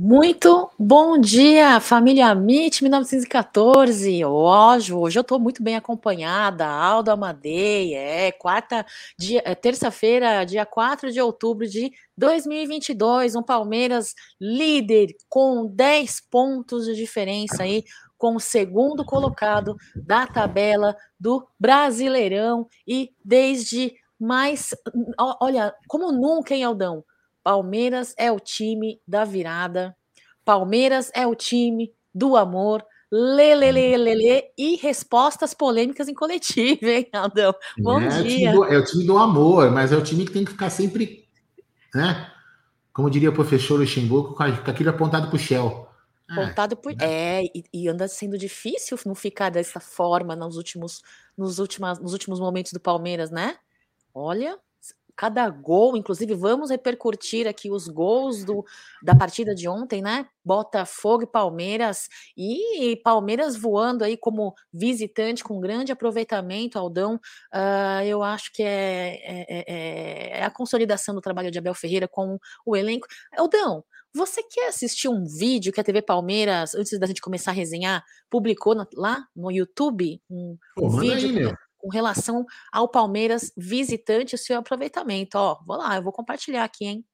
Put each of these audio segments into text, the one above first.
Muito bom dia, família MIT 1914. Hoje, hoje eu estou muito bem acompanhada. Aldo Amadei, é quarta, dia, é, terça-feira, dia 4 de outubro de 2022. Um Palmeiras líder com 10 pontos de diferença aí com o segundo colocado da tabela do Brasileirão e desde mais, olha, como nunca em Aldão, Palmeiras é o time da virada. Palmeiras é o time do amor. Lelelelele e respostas polêmicas em coletivo, hein, Aldão? Bom é, dia. O do, é o time do amor, mas é o time que tem que ficar sempre, né? Como diria o professor Luxemburgo, com aquilo apontado para o Shell. Apontado por. É, e, e, anda sendo difícil não ficar dessa forma nos últimos, nos, últimos, nos últimos momentos do Palmeiras, né? Olha, cada gol, inclusive vamos repercutir aqui os gols do, da partida de ontem, né? Botafogo e Palmeiras, e Palmeiras voando aí como visitante com grande aproveitamento, Aldão. Uh, eu acho que é, é, é, é, a consolidação do trabalho de Abel Ferreira com o elenco. Aldão, você quer assistir um vídeo que a TV Palmeiras, antes da gente começar a resenhar, publicou na, lá no YouTube? Um, Pô, um vídeo. Aí, com relação ao Palmeiras visitante, o seu aproveitamento. Ó, vou lá, eu vou compartilhar aqui, hein?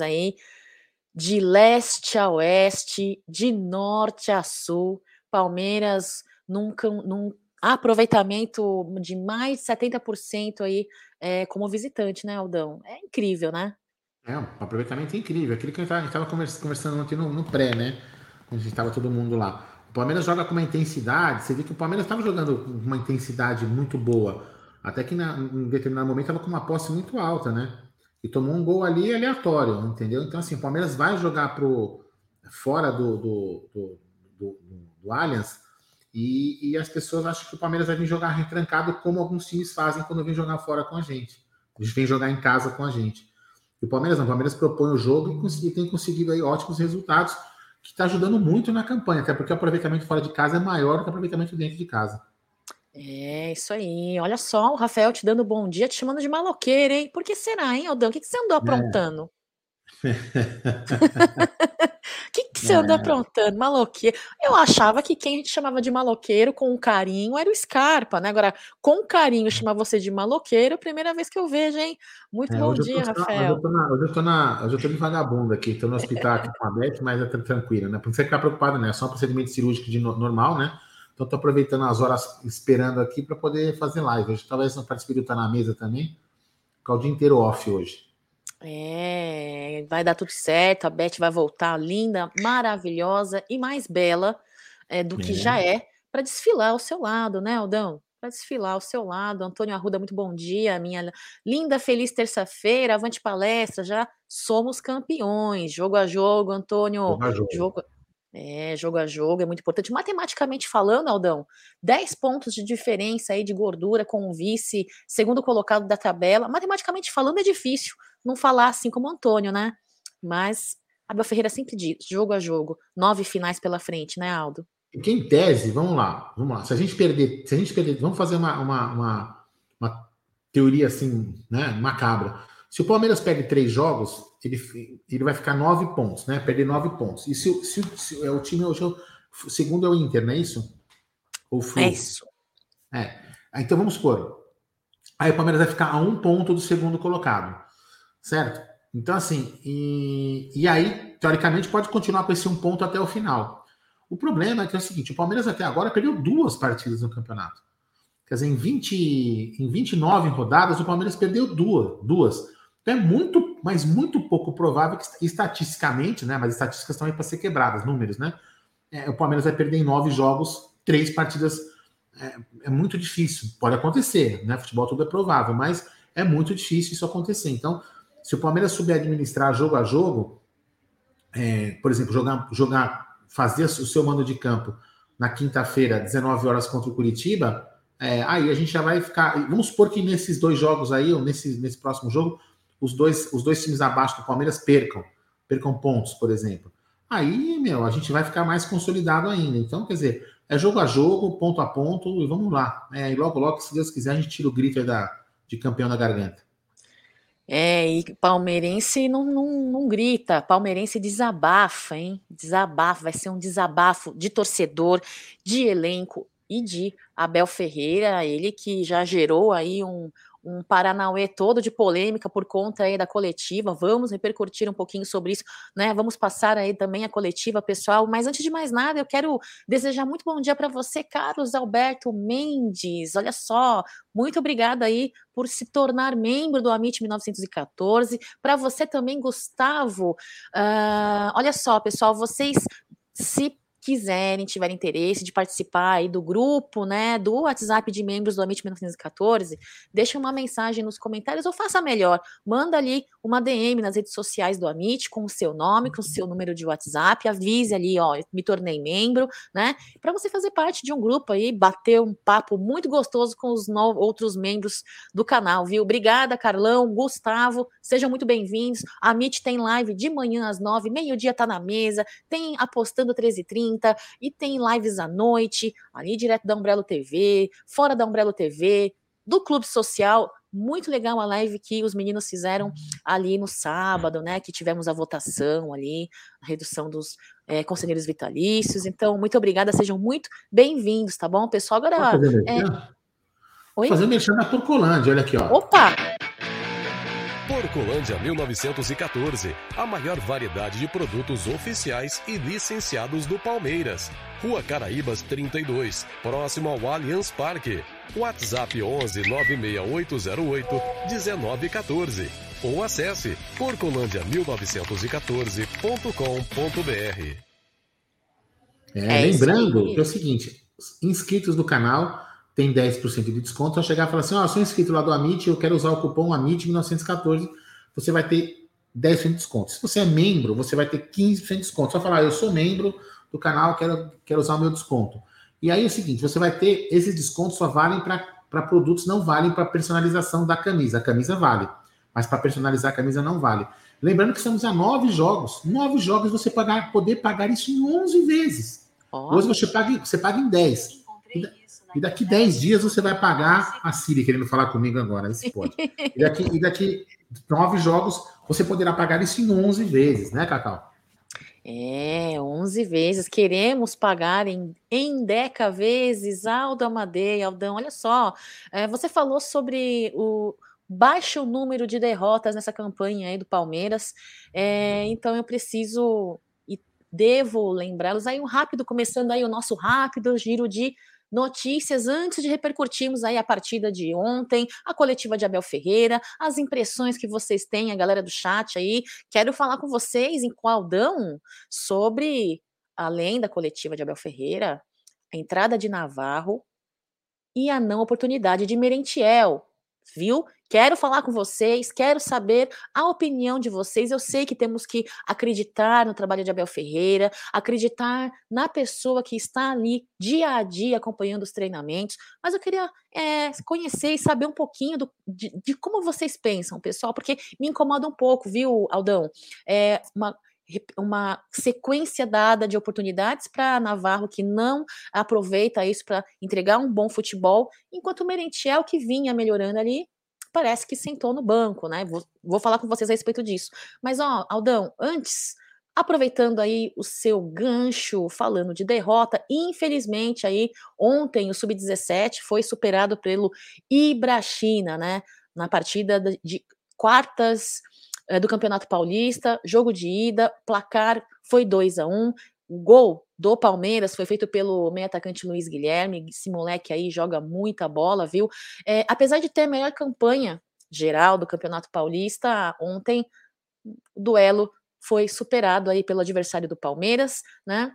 Aí, de leste a oeste, de norte a sul. Palmeiras nunca num aproveitamento de mais de 70% aí é, como visitante, né, Aldão? É incrível, né? É, um aproveitamento incrível. Aquilo que a gente estava conversando ontem no, no pré, né? Quando a gente estava todo mundo lá. O Palmeiras joga com uma intensidade. Você vê que o Palmeiras estava jogando com uma intensidade muito boa. Até que na, em determinado momento estava com uma posse muito alta, né? E tomou um gol ali aleatório, entendeu? Então, assim, o Palmeiras vai jogar pro, fora do, do, do, do, do Allianz e, e, as pessoas acham que o Palmeiras vai vir jogar retrancado, como alguns times fazem quando vem jogar fora com a gente. Gente vem jogar em casa com a gente. E o Palmeiras não, o Palmeiras propõe o jogo e, tem conseguido aí ótimos resultados, que está ajudando muito na campanha, até porque o aproveitamento fora de casa é maior do que o aproveitamento dentro de casa. É, isso aí. Olha só, o Rafael te dando bom dia, te chamando de maloqueira, hein? Por que será, hein, Aldão? O que, que você andou é. aprontando? O que, que você é. andou aprontando? Maloqueiro. Eu achava que quem a gente chamava de maloqueiro com carinho era o Scarpa, né? Agora, com carinho chamar você de maloqueiro, é primeira vez que eu vejo, hein? Muito é, bom dia, Rafael. Hoje eu, na, hoje, eu tô na, hoje eu tô de vagabundo aqui, tô no hospital aqui com a Beth, mas é tranquilo, né? Não você ficar preocupado, né? É só um procedimento cirúrgico de no, normal, né? Então, estou aproveitando as horas esperando aqui para poder fazer live. Hoje, talvez não participei estar na mesa também. Ficar o dia inteiro off hoje. É, vai dar tudo certo. A Beth vai voltar linda, maravilhosa e mais bela é, do que é. já é para desfilar ao seu lado, né, Aldão? Para desfilar ao seu lado. Antônio Arruda, muito bom dia. Minha linda, feliz terça-feira. Avante palestra. Já somos campeões. Jogo a jogo, Antônio. Jogo a jogo. jogo é, jogo a jogo é muito importante. Matematicamente falando, Aldão, 10 pontos de diferença aí de gordura com o vice, segundo colocado da tabela. Matematicamente falando, é difícil não falar assim como o Antônio, né? Mas Abel Ferreira sempre diz: jogo a jogo, nove finais pela frente, né, Aldo? Que em tese, vamos lá, vamos lá. Se a gente perder, se a gente perder, vamos fazer uma, uma, uma, uma teoria assim, né, macabra. Se o Palmeiras perde três jogos, ele, ele vai ficar nove pontos, né? Perder nove pontos. E se, se, se é o time hoje, o segundo é o Inter, não é isso? Ou É isso. É. Então vamos supor. Aí o Palmeiras vai ficar a um ponto do segundo colocado, certo? Então, assim, e, e aí, teoricamente, pode continuar com esse um ponto até o final. O problema é que é o seguinte: o Palmeiras até agora perdeu duas partidas no campeonato. Quer dizer, em, 20, em 29 rodadas, o Palmeiras perdeu duas. duas. Então é muito, mas muito pouco provável que estatisticamente, né? Mas estatísticas aí para ser quebradas, números, né? É, o Palmeiras vai perder em nove jogos, três partidas. É, é, muito difícil. Pode acontecer, né? Futebol tudo é provável, mas é muito difícil isso acontecer. Então, se o Palmeiras souber administrar jogo a jogo, é, por exemplo, jogar, jogar, fazer o seu mando de campo na quinta-feira, 19 horas contra o Curitiba, é, aí a gente já vai ficar. Vamos supor que nesses dois jogos aí, ou nesse, nesse próximo jogo, os dois, os dois times abaixo do Palmeiras percam, percam pontos, por exemplo. Aí, meu, a gente vai ficar mais consolidado ainda. Então, quer dizer, é jogo a jogo, ponto a ponto, e vamos lá. É, e logo, logo, se Deus quiser, a gente tira o grito da, de campeão da garganta. É, e palmeirense não, não, não, grita, palmeirense desabafa, hein? Desabafa, vai ser um desabafo de torcedor, de elenco e de Abel Ferreira, ele que já gerou aí um, um Paranauê todo de polêmica por conta aí da coletiva. Vamos repercutir um pouquinho sobre isso, né? Vamos passar aí também a coletiva, pessoal. Mas antes de mais nada, eu quero desejar muito bom dia para você, Carlos Alberto Mendes. Olha só, muito obrigada aí por se tornar membro do Amit 1914. Para você também, Gustavo. Uh, olha só, pessoal, vocês se quiserem, tiverem interesse de participar aí do grupo, né, do WhatsApp de membros do Amit 1914, deixa uma mensagem nos comentários ou faça melhor, manda ali uma DM nas redes sociais do Amit com o seu nome, com o seu número de WhatsApp, avise ali, ó, me tornei membro, né, para você fazer parte de um grupo aí, bater um papo muito gostoso com os outros membros do canal, viu? Obrigada, Carlão, Gustavo, sejam muito bem-vindos. A Amit tem live de manhã às nove, meio-dia tá na mesa, tem apostando 13h30, e tem lives à noite, ali direto da Umbrello TV, fora da Umbrello TV, do Clube Social. Muito legal a live que os meninos fizeram ali no sábado, né? Que tivemos a votação ali, a redução dos é, conselheiros vitalícios. Então, muito obrigada, sejam muito bem-vindos, tá bom, pessoal? Agora. É... Oi? Fazer mexer na Turcolândia, olha aqui, ó. Opa! Porcolândia 1914, a maior variedade de produtos oficiais e licenciados do Palmeiras. Rua Caraíbas 32, próximo ao Allianz Parque. WhatsApp 11 96808 1914 ou acesse porcolândia1914.com.br. É, é lembrando que é o seguinte, inscritos do canal tem 10% de desconto. Só chegar e falar assim: Ó, oh, sou inscrito lá do Amit, eu quero usar o cupom AMIT1914, você vai ter 10% de desconto. Se você é membro, você vai ter 15% de desconto. Só falar, eu sou membro do canal, quero, quero usar o meu desconto. E aí é o seguinte: você vai ter esses descontos só valem para produtos, não valem para personalização da camisa. A camisa vale, mas para personalizar a camisa não vale. Lembrando que estamos a nove jogos. Nove jogos você pagar, poder pagar isso em 11 vezes. Hoje você paga, você paga em 10. E daqui 10 dias você vai pagar a Siri querendo falar comigo agora. Isso pode. E daqui, e daqui 9 jogos você poderá pagar isso em 11 vezes, né, Cacau? É, 11 vezes. Queremos pagar em, em deca vezes. Aldo Amadei, Aldão, olha só. É, você falou sobre o baixo número de derrotas nessa campanha aí do Palmeiras. É, então eu preciso e devo lembrá-los aí um rápido, começando aí o nosso rápido giro de notícias antes de repercutirmos aí a partida de ontem, a coletiva de Abel Ferreira, as impressões que vocês têm, a galera do chat aí. Quero falar com vocês em Qualdão sobre, além da coletiva de Abel Ferreira, a entrada de Navarro e a não oportunidade de Merentiel, viu? Quero falar com vocês, quero saber a opinião de vocês. Eu sei que temos que acreditar no trabalho de Abel Ferreira, acreditar na pessoa que está ali dia a dia acompanhando os treinamentos, mas eu queria é, conhecer e saber um pouquinho do, de, de, como vocês pensam, pessoal, porque me incomoda um pouco, viu, Aldão? É uma uma sequência dada de oportunidades para Navarro que não aproveita isso para entregar um bom futebol, enquanto o Merentiel que vinha melhorando ali parece que sentou no banco, né? Vou, vou falar com vocês a respeito disso. Mas, ó, Aldão, antes, aproveitando aí o seu gancho, falando de derrota, infelizmente aí, ontem o Sub-17 foi superado pelo Ibrachina, né? Na partida de quartas é, do Campeonato Paulista, jogo de ida, placar foi 2 a 1 um, O gol do Palmeiras foi feito pelo meio atacante Luiz Guilherme. Esse moleque aí joga muita bola, viu? É, apesar de ter a melhor campanha geral do Campeonato Paulista, ontem o duelo foi superado aí pelo adversário do Palmeiras, né?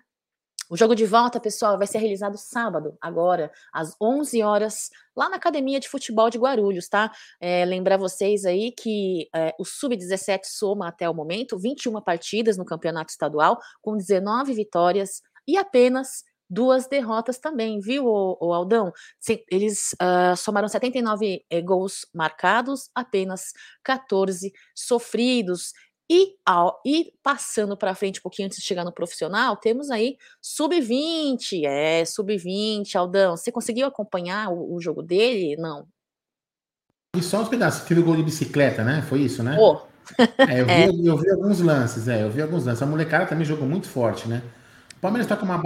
O jogo de volta, pessoal, vai ser realizado sábado, agora, às 11 horas, lá na Academia de Futebol de Guarulhos, tá? É, lembrar vocês aí que é, o Sub-17 soma até o momento 21 partidas no campeonato estadual, com 19 vitórias e apenas duas derrotas também, viu, o, Aldão? Eles uh, somaram 79 eh, gols marcados, apenas 14 sofridos. E, ao, e passando para frente um pouquinho antes de chegar no profissional, temos aí sub-20, é, sub-20, Aldão. Você conseguiu acompanhar o, o, jogo dele? Não. E só uns pedaços. Teve o gol de bicicleta, né? Foi isso, né? Oh. é, eu, vi, é. eu vi alguns lances, é, eu vi alguns lances. A molecada também jogou muito forte, né? O Palmeiras está com uma.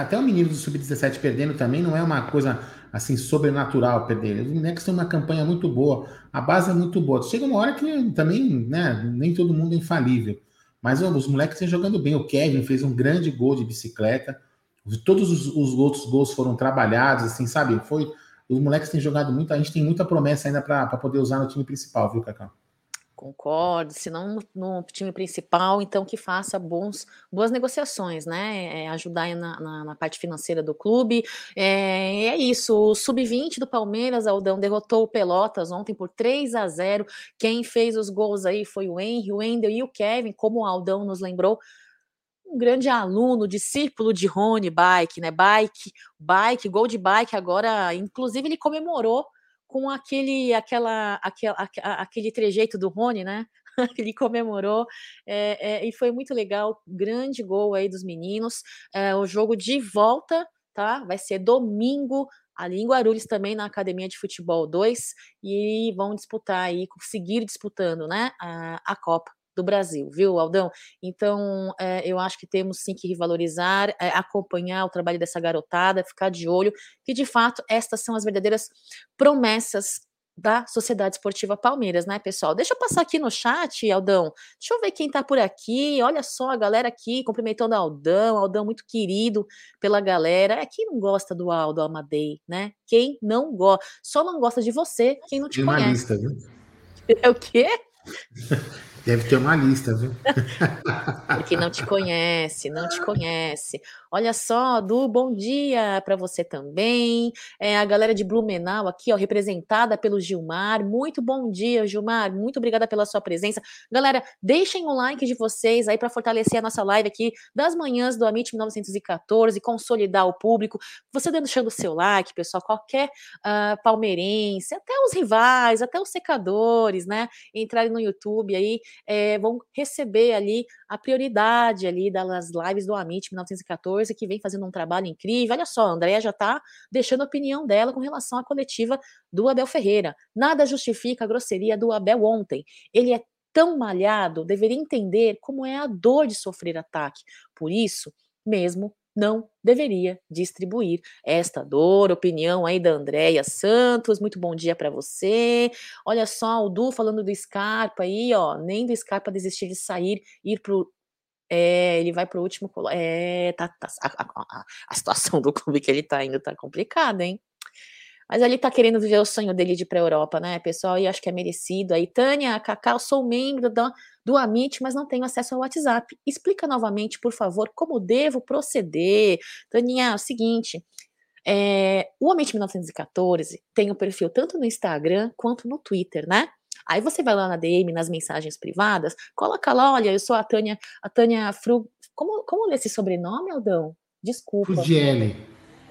Até o menino do Sub-17 perdendo também não é uma coisa assim sobrenatural perder. Os moleques têm uma campanha muito boa, a base é muito boa. Chega uma hora que também, né, nem todo mundo é infalível. Mas ó, os moleques estão jogando bem. O Kevin fez um grande gol de bicicleta. Todos os, os outros gols foram trabalhados, assim, sabe? Foi. Os moleques têm jogado muito. A gente tem muita promessa ainda para poder usar no time principal, viu, Cacau? Concordo, se não no, time principal, então que faça bons, boas negociações, né? É, ajudar na, na, na, parte financeira do clube. É, é isso. O sub-20 do Palmeiras, Aldão, derrotou o Pelotas ontem por 3 a 0. Quem fez os gols aí foi o Henry, o Wendel e o Kevin, como o Aldão nos lembrou. Um grande aluno, discípulo de Rony Bike, né? Bike, bike, gol de bike agora. Inclusive, ele comemorou com aquele, aquela, aquela, aquele trejeito do Rony, né? Ele comemorou é, é, e foi muito legal. Grande gol aí dos meninos. É, o jogo de volta, tá? Vai ser domingo ali em Guarulhos também na Academia de Futebol 2 e vão disputar aí, seguir disputando, né? A, a Copa do Brasil, viu, Aldão? Então, é, eu acho que temos sim que revalorizar, é, acompanhar o trabalho dessa garotada, ficar de olho, que de fato estas são as verdadeiras promessas da Sociedade Esportiva Palmeiras, né, pessoal? Deixa eu passar aqui no chat, Aldão. Deixa eu ver quem tá por aqui. Olha só a galera aqui cumprimentando o Aldão, Aldão muito querido pela galera. É quem não gosta do Aldo Amadei, né? Quem não gosta, só não gosta de você, quem não te Tem conhece. Lista, viu? É o quê? Deve ter uma lista, viu? Porque não te conhece, não te conhece. Olha só, Du, bom dia para você também. É, a galera de Blumenau aqui, ó, representada pelo Gilmar. Muito bom dia, Gilmar. Muito obrigada pela sua presença. Galera, deixem o like de vocês aí para fortalecer a nossa live aqui das manhãs do Amit 1914, consolidar o público. Você deixando o seu like, pessoal, qualquer uh, palmeirense, até os rivais, até os secadores, né? Entrarem no YouTube aí, é, vão receber ali a prioridade ali das lives do Amit 1914 coisa que vem fazendo um trabalho incrível. Olha só, a Andrea já está deixando a opinião dela com relação à coletiva do Abel Ferreira. Nada justifica a grosseria do Abel ontem. Ele é tão malhado, deveria entender como é a dor de sofrer ataque. Por isso, mesmo não deveria distribuir esta dor. Opinião aí da Andréia Santos, muito bom dia para você. Olha só, o Du falando do Scarpa aí, ó, nem do Scarpa desistir de sair, ir pro é, ele vai pro último. É, tá, tá a, a, a, situação do clube que ele tá indo tá complicada, hein? Mas ele tá querendo viver o sonho dele de ir pra Europa, né, pessoal? E acho que é merecido. Aí, Tânia, Cacau, sou membro do, do Amit, mas não tenho acesso ao WhatsApp. Explica novamente, por favor, como devo proceder. Tânia, é o seguinte. É, o Amit 1914 tem o um perfil tanto no Instagram quanto no Twitter, né? Aí você vai lá na DM, nas mensagens privadas, coloca lá, olha, eu sou a Tânia, a Tânia Fru. Como, como lê esse sobrenome, Aldão? Desculpa. Frugielli.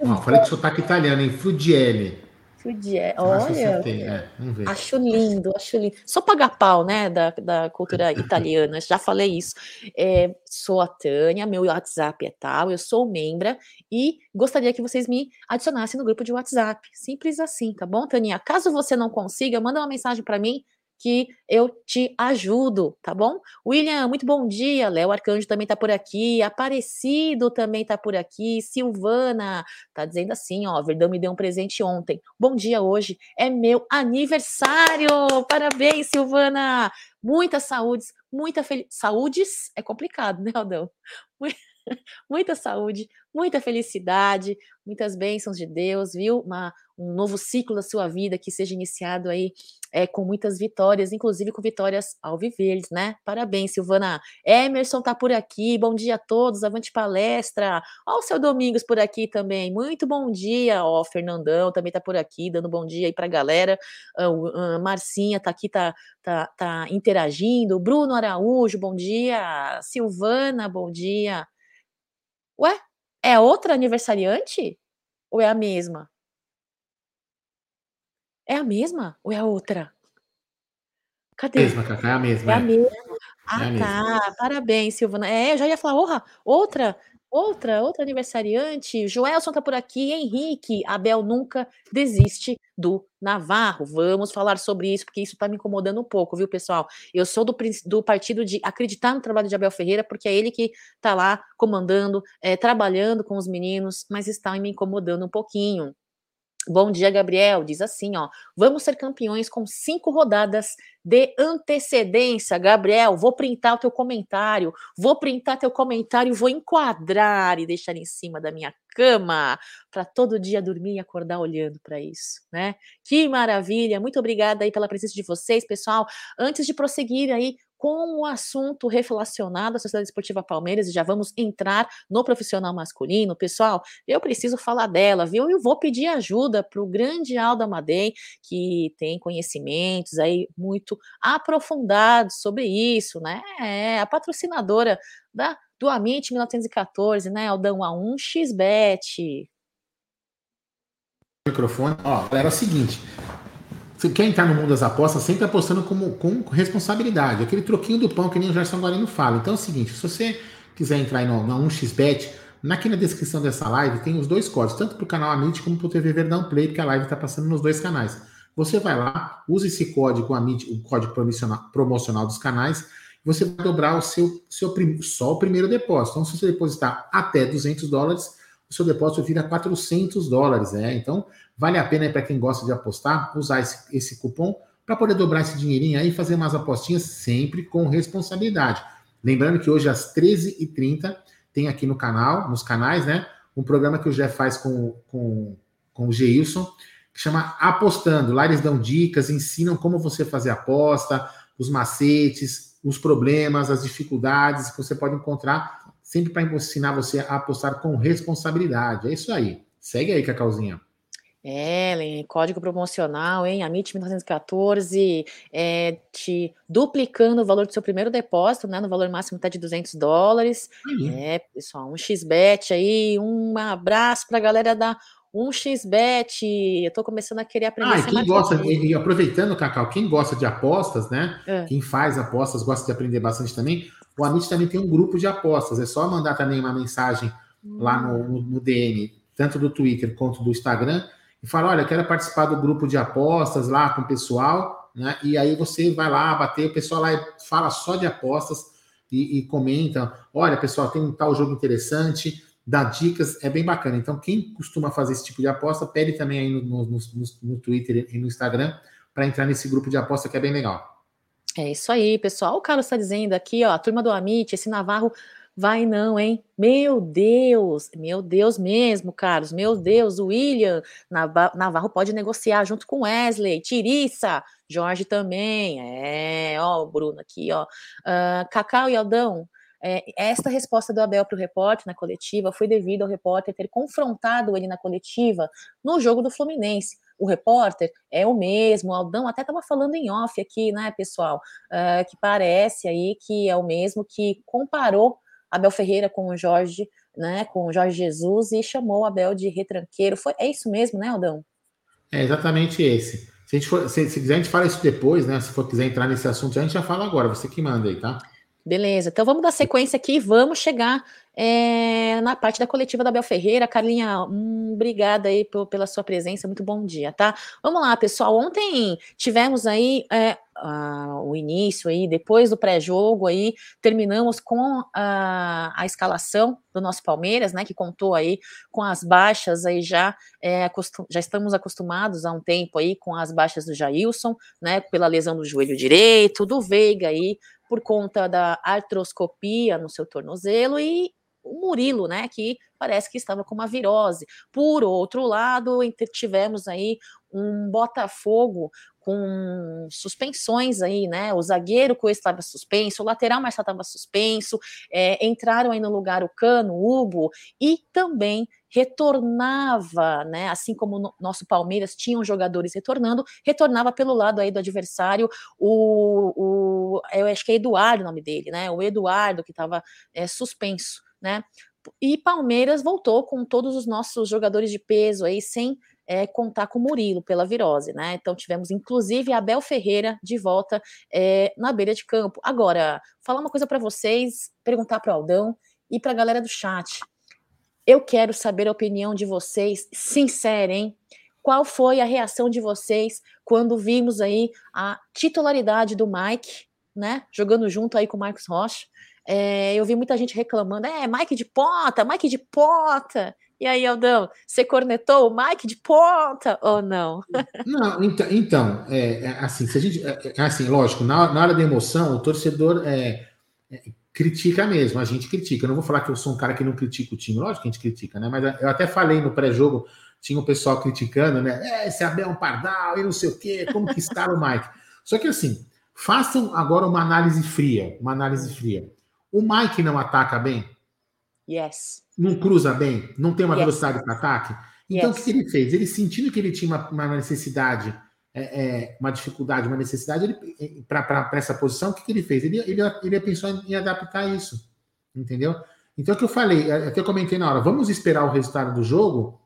Ó, falei que sotaque italiano, hein? Frugielli. Frugielli. Olha, é, acho lindo, acho lindo. Sou paga-pau, né, da, da cultura italiana, já falei isso. É, sou a Tânia, meu WhatsApp é tal, eu sou membra e gostaria que vocês me adicionassem no grupo de WhatsApp. Simples assim, tá bom, Tânia? Caso você não consiga, manda uma mensagem para mim que eu te ajudo, tá bom? William, muito bom dia. Léo Arcanjo também tá por aqui. Aparecido também tá por aqui. Silvana tá dizendo assim, ó, Verdão me deu um presente ontem. Bom dia hoje, é meu aniversário. Parabéns, Silvana. Muitas saúdes, muita felicidade. Saúdes é complicado, né, Aldão? Muita saúde, muita felicidade, muitas bênçãos de Deus, viu? Uma, um novo ciclo da sua vida que seja iniciado aí é, com muitas vitórias, inclusive com vitórias alviverdes, né? Parabéns, Silvana. Emerson tá por aqui, bom dia a todos, avante palestra. Ó, o seu Domingos por aqui também, muito bom dia. Ó, Fernandão também tá por aqui, dando bom dia aí pra galera. Uh, uh, Marcinha tá aqui, tá, tá, tá interagindo. Bruno Araújo, bom dia. Silvana, bom dia. Ué, é outra aniversariante? Ou é a mesma? É a mesma ou é a outra? Cadê? Mesma, Cacá, é a mesma. É a mesma. Ah, é tá. Parabéns, Silvana. É, eu já ia falar, orra, outra, outra, outra aniversariante. Joelson tá por aqui, Henrique. Abel nunca desiste do Navarro. Vamos falar sobre isso, porque isso tá me incomodando um pouco, viu, pessoal? Eu sou do, do partido de acreditar no trabalho de Abel Ferreira, porque é ele que tá lá comandando, é, trabalhando com os meninos, mas está me incomodando um pouquinho. Bom dia, Gabriel. Diz assim, ó. Vamos ser campeões com cinco rodadas de antecedência. Gabriel, vou printar o teu comentário. Vou printar teu comentário, vou enquadrar e deixar em cima da minha cama para todo dia dormir e acordar olhando para isso, né? Que maravilha. Muito obrigada aí pela presença de vocês, pessoal. Antes de prosseguir aí com o assunto relacionado à Sociedade Esportiva Palmeiras, e já vamos entrar no profissional masculino. Pessoal, eu preciso falar dela, viu? Eu vou pedir ajuda para o grande Aldo Amadei, que tem conhecimentos aí muito aprofundados sobre isso, né? É a patrocinadora da, do Amit 1914, né? Aldão A1xBet. Microfone, ó, era o seguinte, quer entrar no mundo das apostas, sempre apostando com, com responsabilidade. Aquele troquinho do pão que nem o Gerson Guarino fala. Então é o seguinte: se você quiser entrar no, na 1xBet, aqui na descrição dessa live tem os dois códigos, tanto para o canal Amit como para o TV Verdão Play, porque a live está passando nos dois canais. Você vai lá, usa esse código Amit, o código promocional, promocional dos canais, você vai dobrar o seu, seu só o primeiro depósito. Então, se você depositar até 200 dólares, o seu depósito vira 400 dólares. É? Então, Vale a pena para quem gosta de apostar usar esse, esse cupom para poder dobrar esse dinheirinho aí e fazer umas apostinhas sempre com responsabilidade. Lembrando que hoje às 13h30 tem aqui no canal, nos canais, né? Um programa que o Jeff faz com, com, com o Geilson, que chama Apostando. Lá eles dão dicas, ensinam como você fazer aposta, os macetes, os problemas, as dificuldades que você pode encontrar, sempre para ensinar você a apostar com responsabilidade. É isso aí. Segue aí, Cacauzinha. Ellen, código promocional, hein? Amit 1914, é, te duplicando o valor do seu primeiro depósito, né? No valor máximo até de 200 dólares. Uhum. É, pessoal, um xbet aí, um abraço para a galera da um xbet. Eu tô começando a querer aprender. Ah, e quem gosta, e, e, aproveitando, Cacau, quem gosta de apostas, né? É. Quem faz apostas gosta de aprender bastante também. O Amit também tem um grupo de apostas. É só mandar também uma mensagem hum. lá no, no, no DM, tanto do Twitter quanto do Instagram e fala: olha, quero participar do grupo de apostas lá com o pessoal, né? E aí você vai lá bater, o pessoal lá fala só de apostas e, e comenta: olha, pessoal, tem um tal jogo interessante, dá dicas, é bem bacana. Então, quem costuma fazer esse tipo de aposta, pede também aí no, no, no, no Twitter e no Instagram para entrar nesse grupo de aposta que é bem legal. É isso aí, pessoal. O Carlos está dizendo aqui, ó, a turma do Amit, esse Navarro Vai não, hein? Meu Deus, meu Deus mesmo, Carlos, meu Deus, o William Navarro pode negociar junto com Wesley, Tiriça, Jorge também, é, ó, o Bruno aqui, ó, uh, Cacau e Aldão, é, esta resposta do Abel para o repórter na coletiva foi devido ao repórter ter confrontado ele na coletiva no jogo do Fluminense. O repórter é o mesmo, o Aldão até estava falando em off aqui, né, pessoal, uh, que parece aí que é o mesmo que comparou Abel Ferreira com o Jorge, né, com o Jorge Jesus e chamou o Abel de retranqueiro. Foi, é isso mesmo, né, Aldão? É exatamente esse. Se, a gente for, se, se quiser, a gente fala isso depois, né? Se for quiser entrar nesse assunto, a gente já fala agora. Você que manda aí, tá? Beleza, então vamos dar sequência aqui e vamos chegar é, na parte da coletiva da Bel Ferreira. Carlinha, hum, obrigada aí pela sua presença, muito bom dia, tá? Vamos lá, pessoal. Ontem tivemos aí é, o início aí, depois do pré-jogo aí, terminamos com a, a, escalação do nosso Palmeiras, né? Que contou aí com as baixas aí já, é, já estamos acostumados há um tempo aí com as baixas do Jailson, né? Pela lesão do joelho direito, do Veiga aí por conta da artroscopia no seu tornozelo e o Murilo, né, que parece que estava com uma virose. Por outro lado, tivemos aí um Botafogo com suspensões aí, né? O zagueiro Coelho estava suspenso, o lateral Marçal estava suspenso, é, entraram aí no lugar o Cano, o Hugo, e também retornava, né? Assim como no nosso Palmeiras tinham jogadores retornando, retornava pelo lado aí do adversário o, o eu acho que é Eduardo o nome dele, né? O Eduardo que estava é, suspenso, né? E Palmeiras voltou com todos os nossos jogadores de peso aí sem é, contar com o Murilo pela virose, né? Então tivemos inclusive Abel Ferreira de volta é, na beira de campo. Agora, falar uma coisa para vocês, perguntar para o Aldão e para a galera do chat. Eu quero saber a opinião de vocês, sincera, hein? Qual foi a reação de vocês quando vimos aí a titularidade do Mike, né? Jogando junto aí com o Marcos Rocha. É, eu vi muita gente reclamando, é, Mike de ponta, Mike de ponta. E aí, Aldão, você cornetou o Mike de ponta ou não? Não, então, então é, é, assim, se a gente, é, é, assim, lógico, na, na hora da emoção, o torcedor é, é, critica mesmo, a gente critica. Eu não vou falar que eu sou um cara que não critica o time, lógico que a gente critica, né? Mas eu até falei no pré-jogo, tinha o um pessoal criticando, né? É, esse Abel é um pardal e não sei o quê, como que está o Mike? Só que assim, façam agora uma análise fria, uma análise fria. O Mike não ataca bem? Yes. Não cruza bem? Não tem uma yes. velocidade para ataque? Então, yes. o que ele fez? Ele sentindo que ele tinha uma, uma necessidade, é, é, uma dificuldade, uma necessidade para essa posição, o que, que ele fez? Ele, ele, ele pensou em, em adaptar isso. Entendeu? Então, é o que eu falei, é, até comentei na hora, vamos esperar o resultado do jogo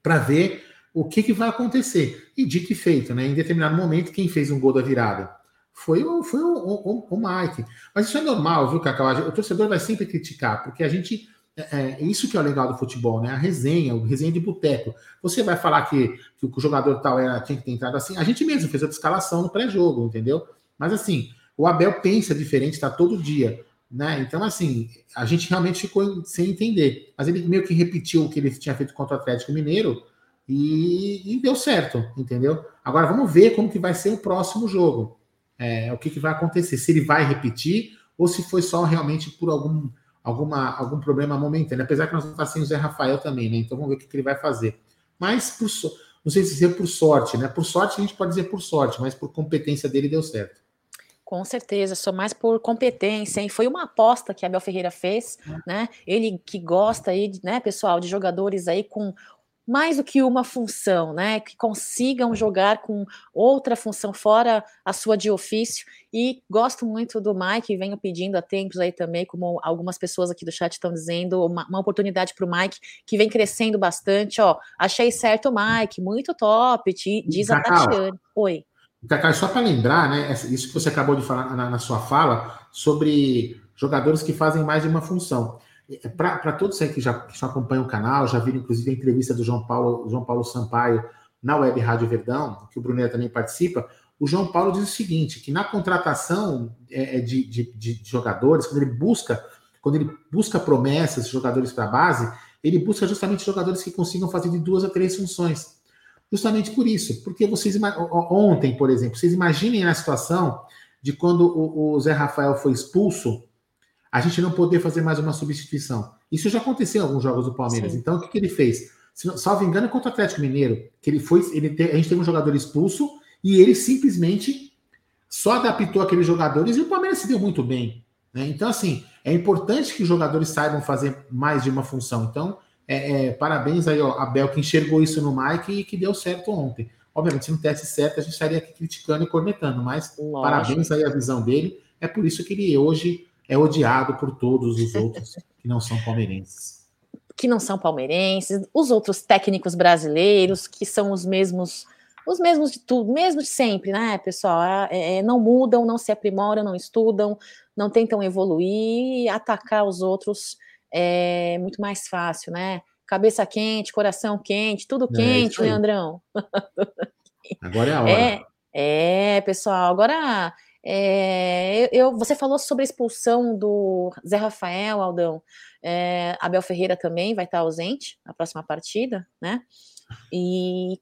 para ver o que, que vai acontecer. E dito e feito, né? Em determinado momento, quem fez um gol da virada? Foi o, foi o, o, o Mike. Mas isso é normal, viu, Cacau? O torcedor vai sempre criticar, porque a gente. É, é, isso que é o legal do futebol, né? A resenha, o resenha de boteco. Você vai falar que, que o jogador tal era, tinha que ter entrado assim. A gente mesmo fez a escalação no pré-jogo, entendeu? Mas assim, o Abel pensa diferente, está todo dia. Né? Então, assim, a gente realmente ficou sem entender. Mas ele meio que repetiu o que ele tinha feito contra o Atlético Mineiro e, e deu certo, entendeu? Agora vamos ver como que vai ser o próximo jogo é, o que, que vai acontecer, se ele vai repetir ou se foi só realmente por algum, alguma, algum problema momentâneo. Apesar que nós estar sem o Zé Rafael também, né? Então vamos ver o que, que ele vai fazer. Mas por, não sei se dizer por sorte, né? Por sorte a gente pode dizer por sorte, mas por competência dele deu certo. Com certeza, sou mais por competência, hein? Foi uma aposta que a Abel Ferreira fez, é. né? Ele que gosta aí, né, pessoal, de jogadores aí com mais do que uma função, né? Que consigam jogar com outra função fora a sua de ofício. E gosto muito do Mike, venho pedindo há tempos aí também, como algumas pessoas aqui do chat estão dizendo, uma, uma oportunidade para o Mike, que vem crescendo bastante. Ó, achei certo, Mike, muito top, te, diz a Tatiane. Oi. Cacau, só para lembrar, né? Isso que você acabou de falar na, na sua fala sobre jogadores que fazem mais de uma função. É, para todos aí que já, que já acompanham o canal, já viram inclusive a entrevista do João Paulo, João Paulo Sampaio na Web Rádio Verdão, que o Brunet também participa, o João Paulo diz o seguinte: que na contratação é, é de, de, de, jogadores, quando ele busca, quando ele busca promessas jogadores para a base, ele busca justamente jogadores que consigam fazer de duas a três funções. Justamente por isso, porque vocês ontem, por exemplo, vocês imaginem a situação de quando o, o Zé Rafael foi expulso a gente não poder fazer mais uma substituição. Isso já aconteceu em alguns jogos do Palmeiras. Sim. Então, o que, que ele fez? Se, salvo engano, é contra o Atlético Mineiro, que ele foi, ele te, a gente teve um jogador expulso e ele simplesmente só adaptou aqueles jogadores e o Palmeiras se deu muito bem. Né? Então, assim, é importante que os jogadores saibam fazer mais de uma função. Então, é, é, parabéns aí, ó, Abel, que enxergou isso no Mike e que deu certo ontem. Obviamente, se não tivesse certo, a gente estaria aqui criticando e cornetando, mas Lógico. parabéns aí a visão dele. É por isso que ele hoje é odiado por todos os outros que não são palmeirenses. Que não são palmeirenses, os outros técnicos brasileiros, que são os mesmos, os mesmos de tudo, mesmo de sempre, né, pessoal? É, é, não mudam, não se aprimoram, não estudam, não tentam evoluir, atacar os outros é muito mais fácil, né? Cabeça quente, coração quente, tudo é, quente, Leandrão. Agora é a hora. É, é pessoal, agora é, eu, você falou sobre a expulsão do Zé Rafael, Aldão. É, Abel Ferreira também vai estar ausente na próxima partida, né? E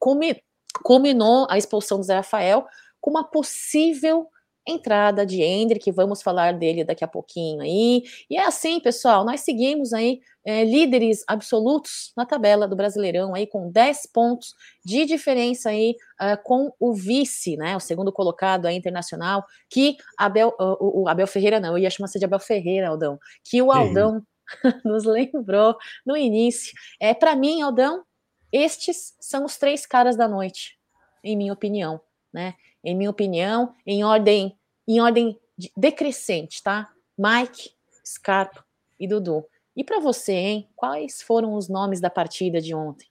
culminou a expulsão do Zé Rafael com uma possível entrada de Hendrick, vamos falar dele daqui a pouquinho aí. E é assim, pessoal, nós seguimos aí é, líderes absolutos na tabela do Brasileirão aí com 10 pontos de diferença aí uh, com o vice, né, o segundo colocado aí internacional, que Abel, uh, o, o, Abel Ferreira não, eu ia chamar de Abel Ferreira, Aldão, que o Aldão nos lembrou no início. É para mim, Aldão, estes são os três caras da noite, em minha opinião, né? Em minha opinião, em ordem, em ordem decrescente, tá? Mike, Scarpa e Dudu. E para você, hein? Quais foram os nomes da partida de ontem?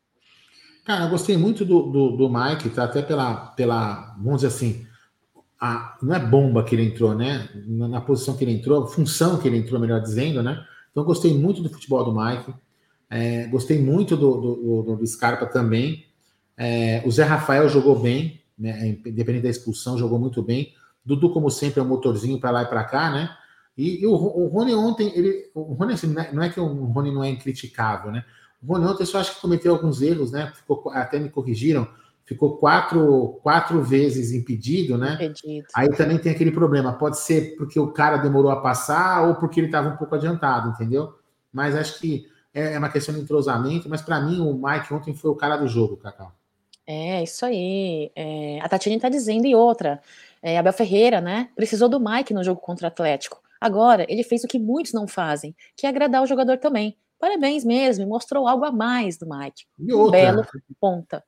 Cara, eu gostei muito do, do, do Mike, tá? até pela, pela, vamos dizer assim, a, não é bomba que ele entrou, né? Na, na, posição que ele entrou, função que ele entrou, melhor dizendo, né? Então, gostei muito do futebol do Mike. É, gostei muito do, do, do, do Scarpa também. É, o Zé Rafael jogou bem, né, independente da expulsão, jogou muito bem. Dudu, como sempre, é um motorzinho para lá e para cá, né? E, e o, o, Rony ontem, ele, o Rony, assim, não é, é que o Rony não é incriticável, né? O Rony ontem eu só acho que cometeu alguns erros, né? Ficou, até me corrigiram, ficou quatro, quatro vezes impedido, né? Impedido. Aí também tem aquele problema, pode ser porque o cara demorou a passar ou porque ele estava um pouco adiantado, entendeu? Mas acho que é, é uma questão de entrosamento, mas para mim o Mike ontem foi o cara do jogo, Cacau. É, isso aí. É, a Tatiane está dizendo, e outra, é, Abel Ferreira, né? Precisou do Mike no jogo contra o Atlético. Agora, ele fez o que muitos não fazem, que é agradar o jogador também. Parabéns mesmo, mostrou algo a mais do Mike. E outra, um belo ponta.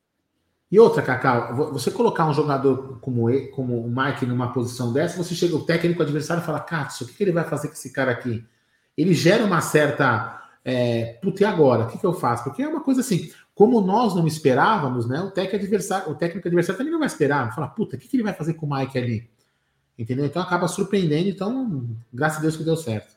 E outra, Cacau, você colocar um jogador como, ele, como o Mike numa posição dessa, você chega, o técnico adversário fala, Katsu, o que, que ele vai fazer com esse cara aqui? Ele gera uma certa. É, Puta, e agora? O que, que eu faço? Porque é uma coisa assim, como nós não esperávamos, né? O técnico adversário, o técnico adversário também não vai esperar. Fala, puta, o que, que ele vai fazer com o Mike ali? Entendeu? Então acaba surpreendendo, então, graças a Deus que deu certo.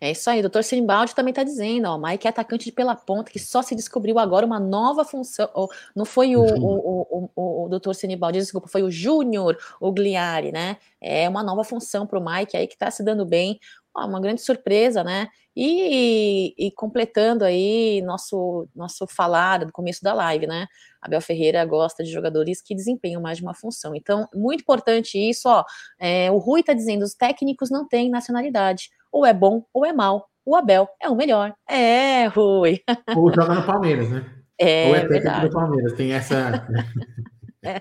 É isso aí, o doutor Simbaldi também está dizendo, ó, o Mike é atacante de pela ponta, que só se descobriu agora uma nova função, não foi o, o, o, o, doutor Sinibaldi, desculpa, foi o Júnior Ogliari, né, é uma nova função para o Mike aí que está se dando bem, uma grande surpresa, né, e, e, completando aí nosso, nosso falar do começo da live, né, Abel Ferreira gosta de jogadores que desempenham mais de uma função, então, muito importante isso, ó, é, o Rui está dizendo, os técnicos não têm nacionalidade, ou é bom ou é mal. O Abel é o melhor. É, Rui. Ou joga no Palmeiras, né? É, ou é técnico do Palmeiras, tem essa. é.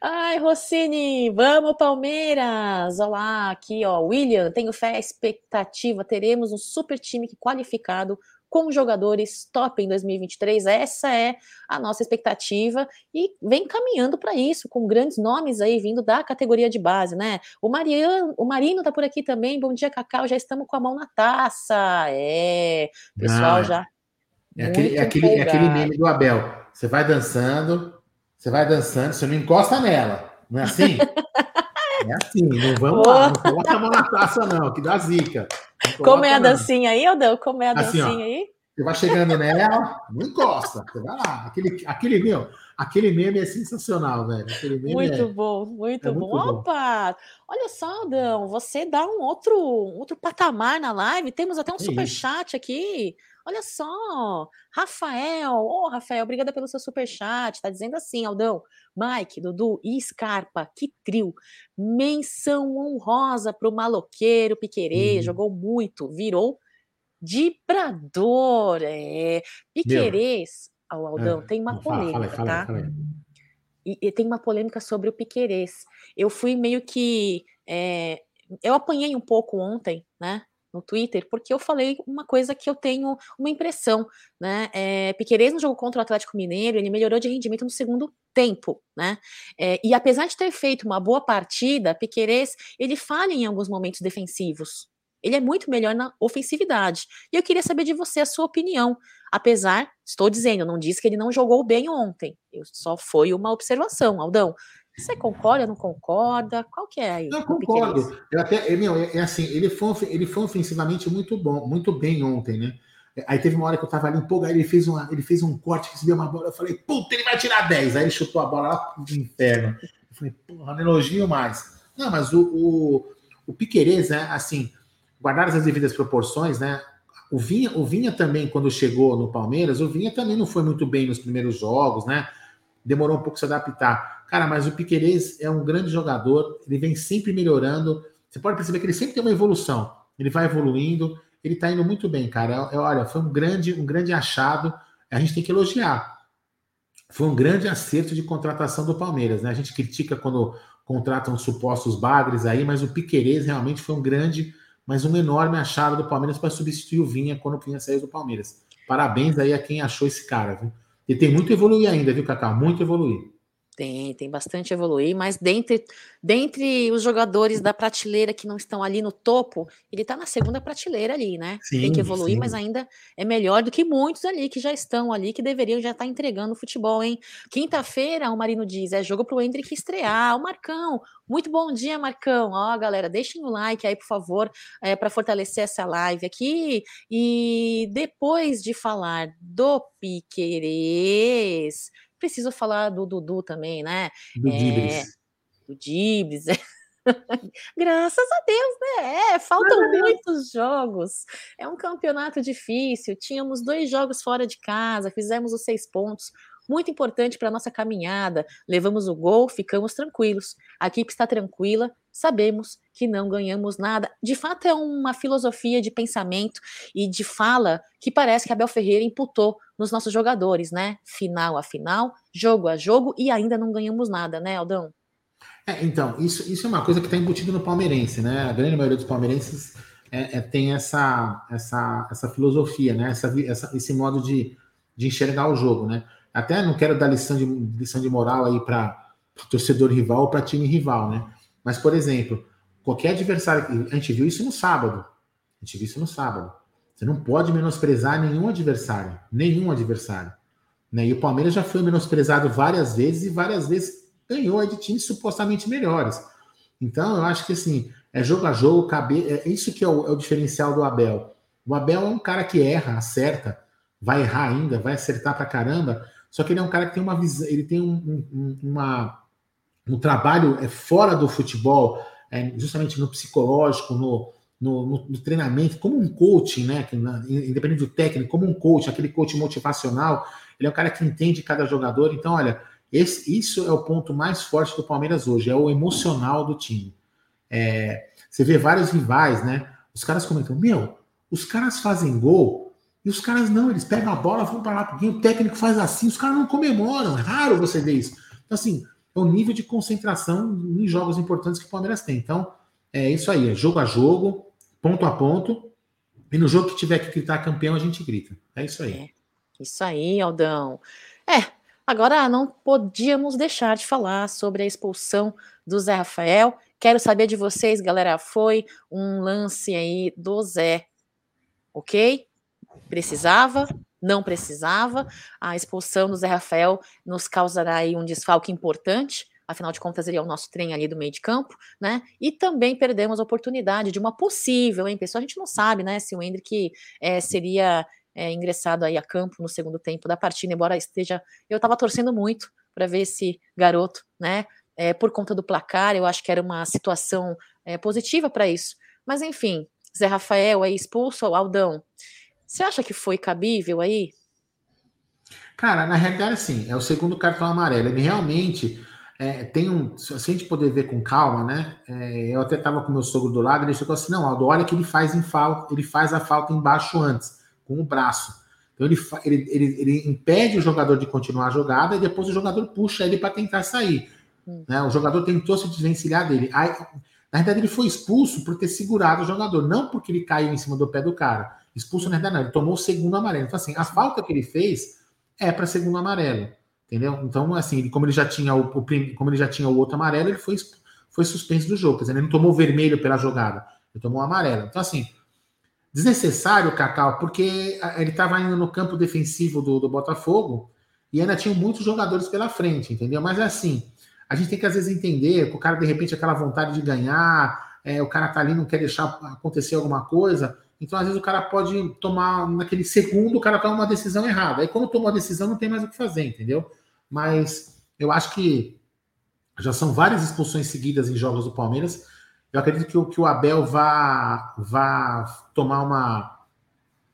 Ai, Rossini, vamos Palmeiras! Olá, aqui ó, William, tenho fé, expectativa, teremos um super time qualificado com jogadores top em 2023. Essa é a nossa expectativa e vem caminhando para isso, com grandes nomes aí vindo da categoria de base, né? O Mariano, o Marino tá por aqui também. Bom dia, Cacau. Já estamos com a mão na taça. É, pessoal ah, já. É aquele, é aquele, é aquele meme do Abel. Você vai dançando, você vai dançando, você não encosta nela. Não é assim? é assim, não vamos oh. lá, não coloca a mão na taça, não, que dá zica. Como é a dancinha aí, Aldão? Como é a assim, dancinha ó, aí? Você vai chegando nela, não encosta. Você vai lá. Aquele, aquele, meu, aquele meme é sensacional, velho. muito é, bom, muito, é bom. muito bom. Opa! Olha só, Aldão, você dá um outro, outro patamar na live. Temos até um super chat aqui. Olha só, Rafael, ô oh, Rafael, obrigada pelo seu super chat. Tá dizendo assim, Aldão, Mike, Dudu e Scarpa, que trio. Menção honrosa pro maloqueiro Piquerê, uhum. jogou muito, virou Dibrador, é. Piquerês, ao Aldão, é, tem uma polêmica, fala, fala, tá? Fala, e, e, tem uma polêmica sobre o Piquerês. Eu fui meio que. É, eu apanhei um pouco ontem, né? no Twitter, porque eu falei uma coisa que eu tenho uma impressão, né? É, Piquerez no jogo contra o Atlético Mineiro, ele melhorou de rendimento no segundo tempo, né? É, e apesar de ter feito uma boa partida, Piquerez, ele falha em alguns momentos defensivos. Ele é muito melhor na ofensividade. E eu queria saber de você a sua opinião. Apesar, estou dizendo, não disse que ele não jogou bem ontem. Eu, só foi uma observação, Aldão. Você concorda, não concorda? Qual que é aí? Eu concordo. Eu até, meu, é, é, assim, ele foi, ele foi ofensivamente muito bom, muito bem ontem, né? Aí teve uma hora que eu tava ali empolgado, ele fez, uma, ele fez um corte, recebeu uma bola, eu falei, puta, ele vai tirar 10. Aí ele chutou a bola lá pro inferno. Eu falei, porra, não elogio mais. Não, mas o, o, o Piquerez, né, assim, guardadas as devidas proporções, né? O Vinha, o Vinha também, quando chegou no Palmeiras, o Vinha também não foi muito bem nos primeiros jogos, né? Demorou um pouco se adaptar. Cara, mas o Piquerez é um grande jogador, ele vem sempre melhorando. Você pode perceber que ele sempre tem uma evolução. Ele vai evoluindo, ele tá indo muito bem, cara. É, é, olha, foi um grande, um grande achado. A gente tem que elogiar. Foi um grande acerto de contratação do Palmeiras, né? A gente critica quando contratam supostos bagres aí, mas o Piquerez realmente foi um grande, mas um enorme achado do Palmeiras para substituir o Vinha quando o Vinha saiu do Palmeiras. Parabéns aí a quem achou esse cara, viu? E tem muito evoluir ainda, viu, Cacau? Muito evoluir. Tem, tem bastante evoluir, mas dentre, dentre os jogadores da prateleira que não estão ali no topo, ele está na segunda prateleira ali, né? Sim, tem que evoluir, sim. mas ainda é melhor do que muitos ali que já estão ali, que deveriam já estar tá entregando futebol, hein? Quinta-feira, o Marino diz, é jogo para o Hendrick estrear. O Marcão, muito bom dia, Marcão. Ó, galera, deixem o like aí, por favor, é, para fortalecer essa live aqui. E depois de falar do Piquerez preciso falar do Dudu também, né? Do é. Do Dibres. Graças a Deus, né? É, faltam muitos jogos. É um campeonato difícil. Tínhamos dois jogos fora de casa, fizemos os seis pontos. Muito importante para nossa caminhada. Levamos o gol, ficamos tranquilos. A equipe está tranquila, sabemos que não ganhamos nada. De fato, é uma filosofia de pensamento e de fala que parece que Abel Ferreira imputou nos nossos jogadores, né? Final a final, jogo a jogo e ainda não ganhamos nada, né, Aldão? É, então, isso, isso é uma coisa que está embutido no palmeirense, né? A grande maioria dos palmeirenses é, é, tem essa, essa, essa filosofia, né? Essa, essa, esse modo de, de enxergar o jogo, né? Até não quero dar lição de, lição de moral aí para torcedor rival ou para time rival, né? Mas, por exemplo, qualquer adversário. A gente viu isso no sábado. A gente viu isso no sábado. Você não pode menosprezar nenhum adversário. Nenhum adversário. Né? E o Palmeiras já foi menosprezado várias vezes e várias vezes ganhou de times supostamente melhores. Então, eu acho que assim, é jogo a jogo, cabe... é isso que é o, é o diferencial do Abel. O Abel é um cara que erra, acerta, vai errar ainda, vai acertar pra caramba. Só que ele é um cara que tem uma visão, ele tem um, um, uma, no trabalho é fora do futebol, é, justamente no psicológico, no, no, no, no, treinamento, como um coaching, né? Independente do técnico, como um coach, aquele coach motivacional, ele é um cara que entende cada jogador. Então, olha, esse, isso é o ponto mais forte do Palmeiras hoje, é o emocional do time. É, você vê vários rivais, né? Os caras comentam, meu, os caras fazem gol e os caras não, eles pegam a bola, vão para lá, o técnico faz assim, os caras não comemoram, é raro você ver isso. Então, assim, é o nível de concentração em jogos importantes que o Palmeiras tem. Então, é isso aí, é jogo a jogo, ponto a ponto. E no jogo que tiver que gritar campeão, a gente grita. É isso aí. É, isso aí, Aldão. É, agora não podíamos deixar de falar sobre a expulsão do Zé Rafael. Quero saber de vocês, galera. Foi um lance aí do Zé, ok? Precisava? não precisava. A expulsão do Zé Rafael nos causará aí um desfalque importante, afinal de contas, ele é o nosso trem ali do meio de campo, né? E também perdemos a oportunidade de uma possível, hein, pessoal? A gente não sabe, né, se o Hendrick é, seria é, ingressado aí a campo no segundo tempo da partida, embora esteja. Eu estava torcendo muito para ver esse garoto, né? É, por conta do placar, eu acho que era uma situação é, positiva para isso. Mas enfim, Zé Rafael aí expulso, Aldão. Você acha que foi cabível aí? Cara, na realidade, sim. É o segundo cartão amarelo. Ele realmente é, tem um. Se a gente poder ver com calma, né? É, eu até estava com meu sogro do lado, ele chegou assim: não, Aldo, olha que ele faz em falta, ele faz a falta embaixo antes, com o braço. Então ele, ele, ele, ele impede o jogador de continuar a jogada e depois o jogador puxa ele para tentar sair. Hum. Né? O jogador tentou se desvencilhar dele. Aí, na verdade, ele foi expulso por ter segurado o jogador, não porque ele caiu em cima do pé do cara. Expulso não, ele tomou o segundo amarelo. Então, assim, a falta que ele fez é para segundo amarelo. Entendeu? Então, assim, como ele já tinha o, o, como ele já tinha o outro amarelo, ele foi, foi suspenso do jogo. Quer dizer, ele não tomou vermelho pela jogada, ele tomou amarelo. Então, assim, desnecessário, Cacau, porque ele estava indo no campo defensivo do, do Botafogo e ainda tinha muitos jogadores pela frente, entendeu? Mas é assim, a gente tem que às vezes entender que o cara, de repente, aquela vontade de ganhar, é, o cara tá ali, não quer deixar acontecer alguma coisa. Então, às vezes, o cara pode tomar, naquele segundo, o cara toma uma decisão errada. Aí, quando toma a decisão, não tem mais o que fazer, entendeu? Mas eu acho que já são várias expulsões seguidas em jogos do Palmeiras. Eu acredito que o, que o Abel vá, vá tomar uma.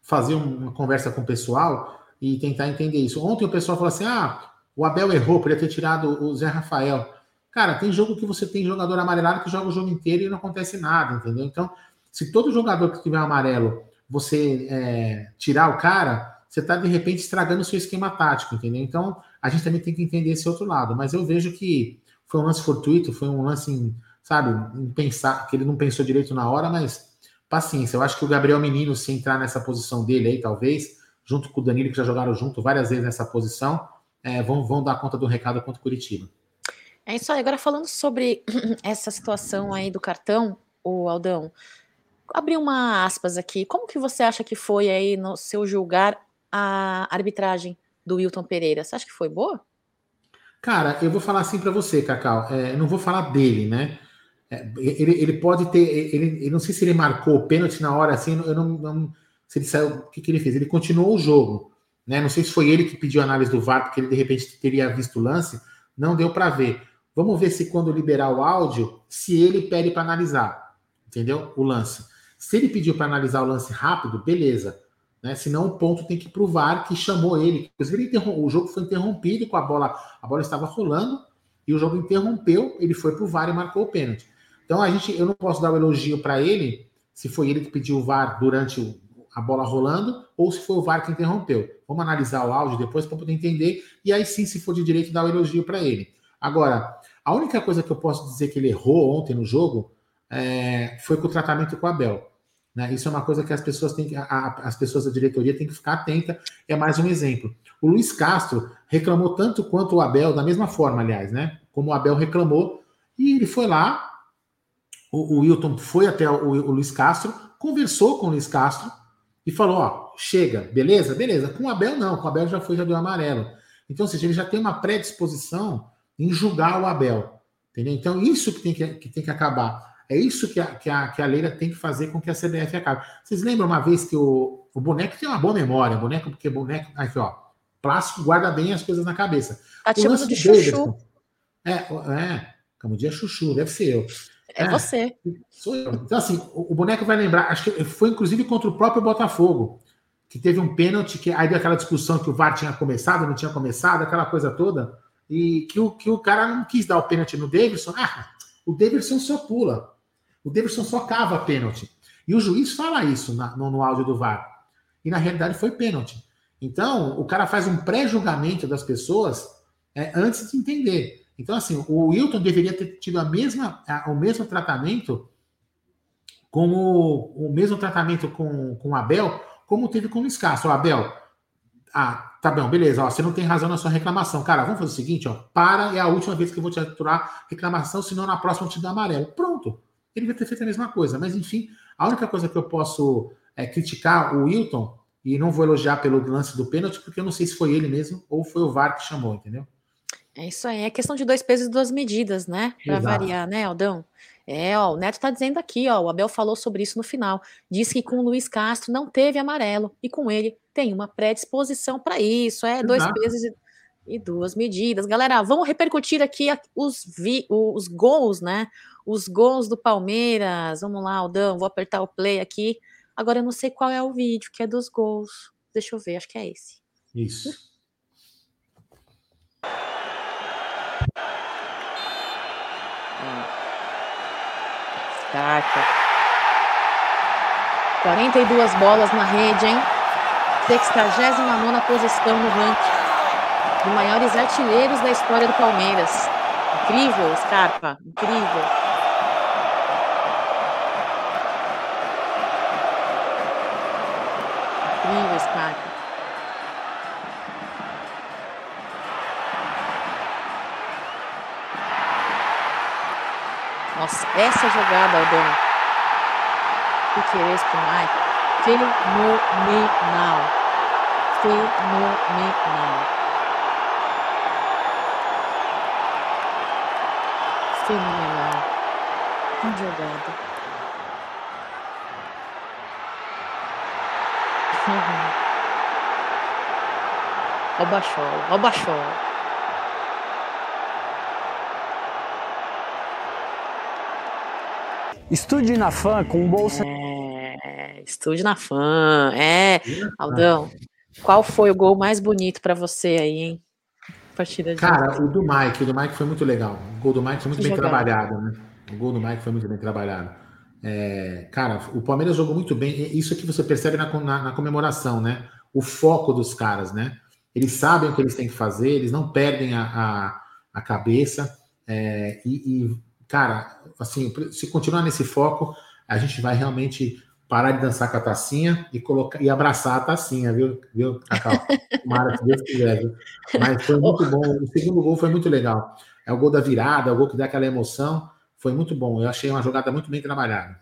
fazer uma conversa com o pessoal e tentar entender isso. Ontem o pessoal falou assim: ah, O Abel errou, poderia ter tirado o Zé Rafael. Cara, tem jogo que você tem jogador amarelado que joga o jogo inteiro e não acontece nada, entendeu? Então, se todo jogador que tiver amarelo você é, tirar o cara, você está de repente estragando o seu esquema tático, entendeu? Então, a gente também tem que entender esse outro lado. Mas eu vejo que foi um lance fortuito, foi um lance, sabe, pensar, que ele não pensou direito na hora, mas paciência. Eu acho que o Gabriel Menino, se entrar nessa posição dele aí, talvez, junto com o Danilo, que já jogaram junto várias vezes nessa posição, é, vão, vão dar conta do recado contra o Curitiba. É isso aí. Agora, falando sobre essa situação aí do cartão, o Aldão, abrir uma aspas aqui. Como que você acha que foi aí no seu julgar a arbitragem do Wilton Pereira? Você acha que foi boa? Cara, eu vou falar assim para você, Cacau. É, não vou falar dele, né? É, ele, ele pode ter. Ele, não sei se ele marcou o pênalti na hora assim. Eu não, não se ele saiu. O que, que ele fez? Ele continuou o jogo. Né? Não sei se foi ele que pediu a análise do VAR, porque ele de repente teria visto o lance. Não deu para ver. Vamos ver se quando liberar o áudio, se ele pede para analisar, entendeu? O lance. Se ele pediu para analisar o lance rápido, beleza. Né? Senão o ponto tem que provar que chamou ele. Inclusive, ele o jogo foi interrompido com a bola. A bola estava rolando e o jogo interrompeu. Ele foi para o VAR e marcou o pênalti. Então a gente, eu não posso dar o um elogio para ele se foi ele que pediu o VAR durante o, a bola rolando ou se foi o VAR que interrompeu. Vamos analisar o áudio depois para poder entender e aí sim, se for de direito, dar o um elogio para ele. Agora, a única coisa que eu posso dizer que ele errou ontem no jogo é, foi com o tratamento com o Abel. Né? Isso é uma coisa que as pessoas têm que, a, as pessoas da diretoria têm que ficar atenta. É mais um exemplo. O Luiz Castro reclamou tanto quanto o Abel, da mesma forma, aliás, né? Como o Abel reclamou, e ele foi lá. O, o Wilton foi até o, o Luiz Castro, conversou com o Luiz Castro e falou: ó, chega, beleza? Beleza. Com o Abel, não, com o Abel já foi, já deu amarelo. Então, ou seja, ele já tem uma predisposição em julgar o Abel. Entendeu? Então, isso que tem que, que, tem que acabar. É isso que a, que, a, que a Leila tem que fazer com que a CBF acabe. Vocês lembram uma vez que o, o boneco tem uma boa memória, boneco, porque boneco. Aqui, ó. Plástico guarda bem as coisas na cabeça. Tá o lance de chuchu. É, é. Como dia chuchu, deve ser eu. É, é, você. Sou eu. Então, assim, o, o, boneco vai lembrar, acho que foi inclusive contra o próprio Botafogo, que teve um pênalti, que aí deu aquela discussão que o VAR tinha começado, não tinha começado, aquela coisa toda e que o, que o cara não quis dar o pênalti no Davidson. Ah, o Davidson só pula. O Davidson só cava pênalti. E o juiz fala isso na, no, no áudio do VAR. E na realidade foi pênalti. Então, o cara faz um pré-julgamento das pessoas é, antes de entender. Então, assim, o Wilton deveria ter tido a mesma, a, o mesmo tratamento com o, o mesmo tratamento com, com o Abel, como teve com o Castro. O Abel, ah, tá bom, beleza. Ó, você não tem razão na sua reclamação. Cara, vamos fazer o seguinte, ó. Para, é a última vez que eu vou te aturar reclamação, senão na próxima eu te dou amarelo. Pronto. Ele vai ter feito a mesma coisa. Mas, enfim, a única coisa que eu posso é, criticar o Wilton, e não vou elogiar pelo lance do pênalti, porque eu não sei se foi ele mesmo ou foi o VAR que chamou, entendeu? É isso aí. É questão de dois pesos e duas medidas, né? Para variar, né, Aldão? É, ó, o Neto tá dizendo aqui, ó, o Abel falou sobre isso no final. Disse que com o Luiz Castro não teve amarelo e com ele tem uma predisposição para isso. É dois pesos e, e, duas medidas. Galera, vamos repercutir aqui os, vi, os gols, né? Os gols do Palmeiras. Vamos lá, Aldão, vou apertar o play aqui. Agora eu não sei qual é o vídeo que é dos gols. Deixa eu ver, acho que é esse. Isso. Caraca. 42 bolas na rede, hein? 69 posição no ranking. Dos maiores artilheiros da história do Palmeiras. Incrível, Scarpa. Incrível. Incrível, Scarpa. Nossa, essa jogada, Aldão. Piqueires pro Mike. Fenomenal. Fenomenal. Fenomenal. Que jogada. Ó o Baixol, ó o Baixol. Estude na FAM com bolsa. É, estude na FAM. É, Aldão, qual foi o gol mais bonito para você aí, hein? partida de Cara, o do Mike, o do Mike foi muito legal. O gol do Mike foi muito que bem jogado. trabalhado, né? O gol do Mike foi muito bem trabalhado. É, cara, o Palmeiras jogou muito bem. Isso que você percebe na, na, na, comemoração, né? O foco dos caras, né? Eles sabem o que eles têm que fazer, eles não perdem a, a, a cabeça. É, e, e, cara, assim, se continuar nesse foco, a gente vai realmente parar de dançar com a tacinha e colocar e abraçar a tacinha, viu, viu Cacau? Tomara que Deus quiser, viu? Mas foi muito bom. O segundo gol foi muito legal. É o gol da virada, é o gol que dá aquela emoção. Foi muito bom. Eu achei uma jogada muito bem trabalhada.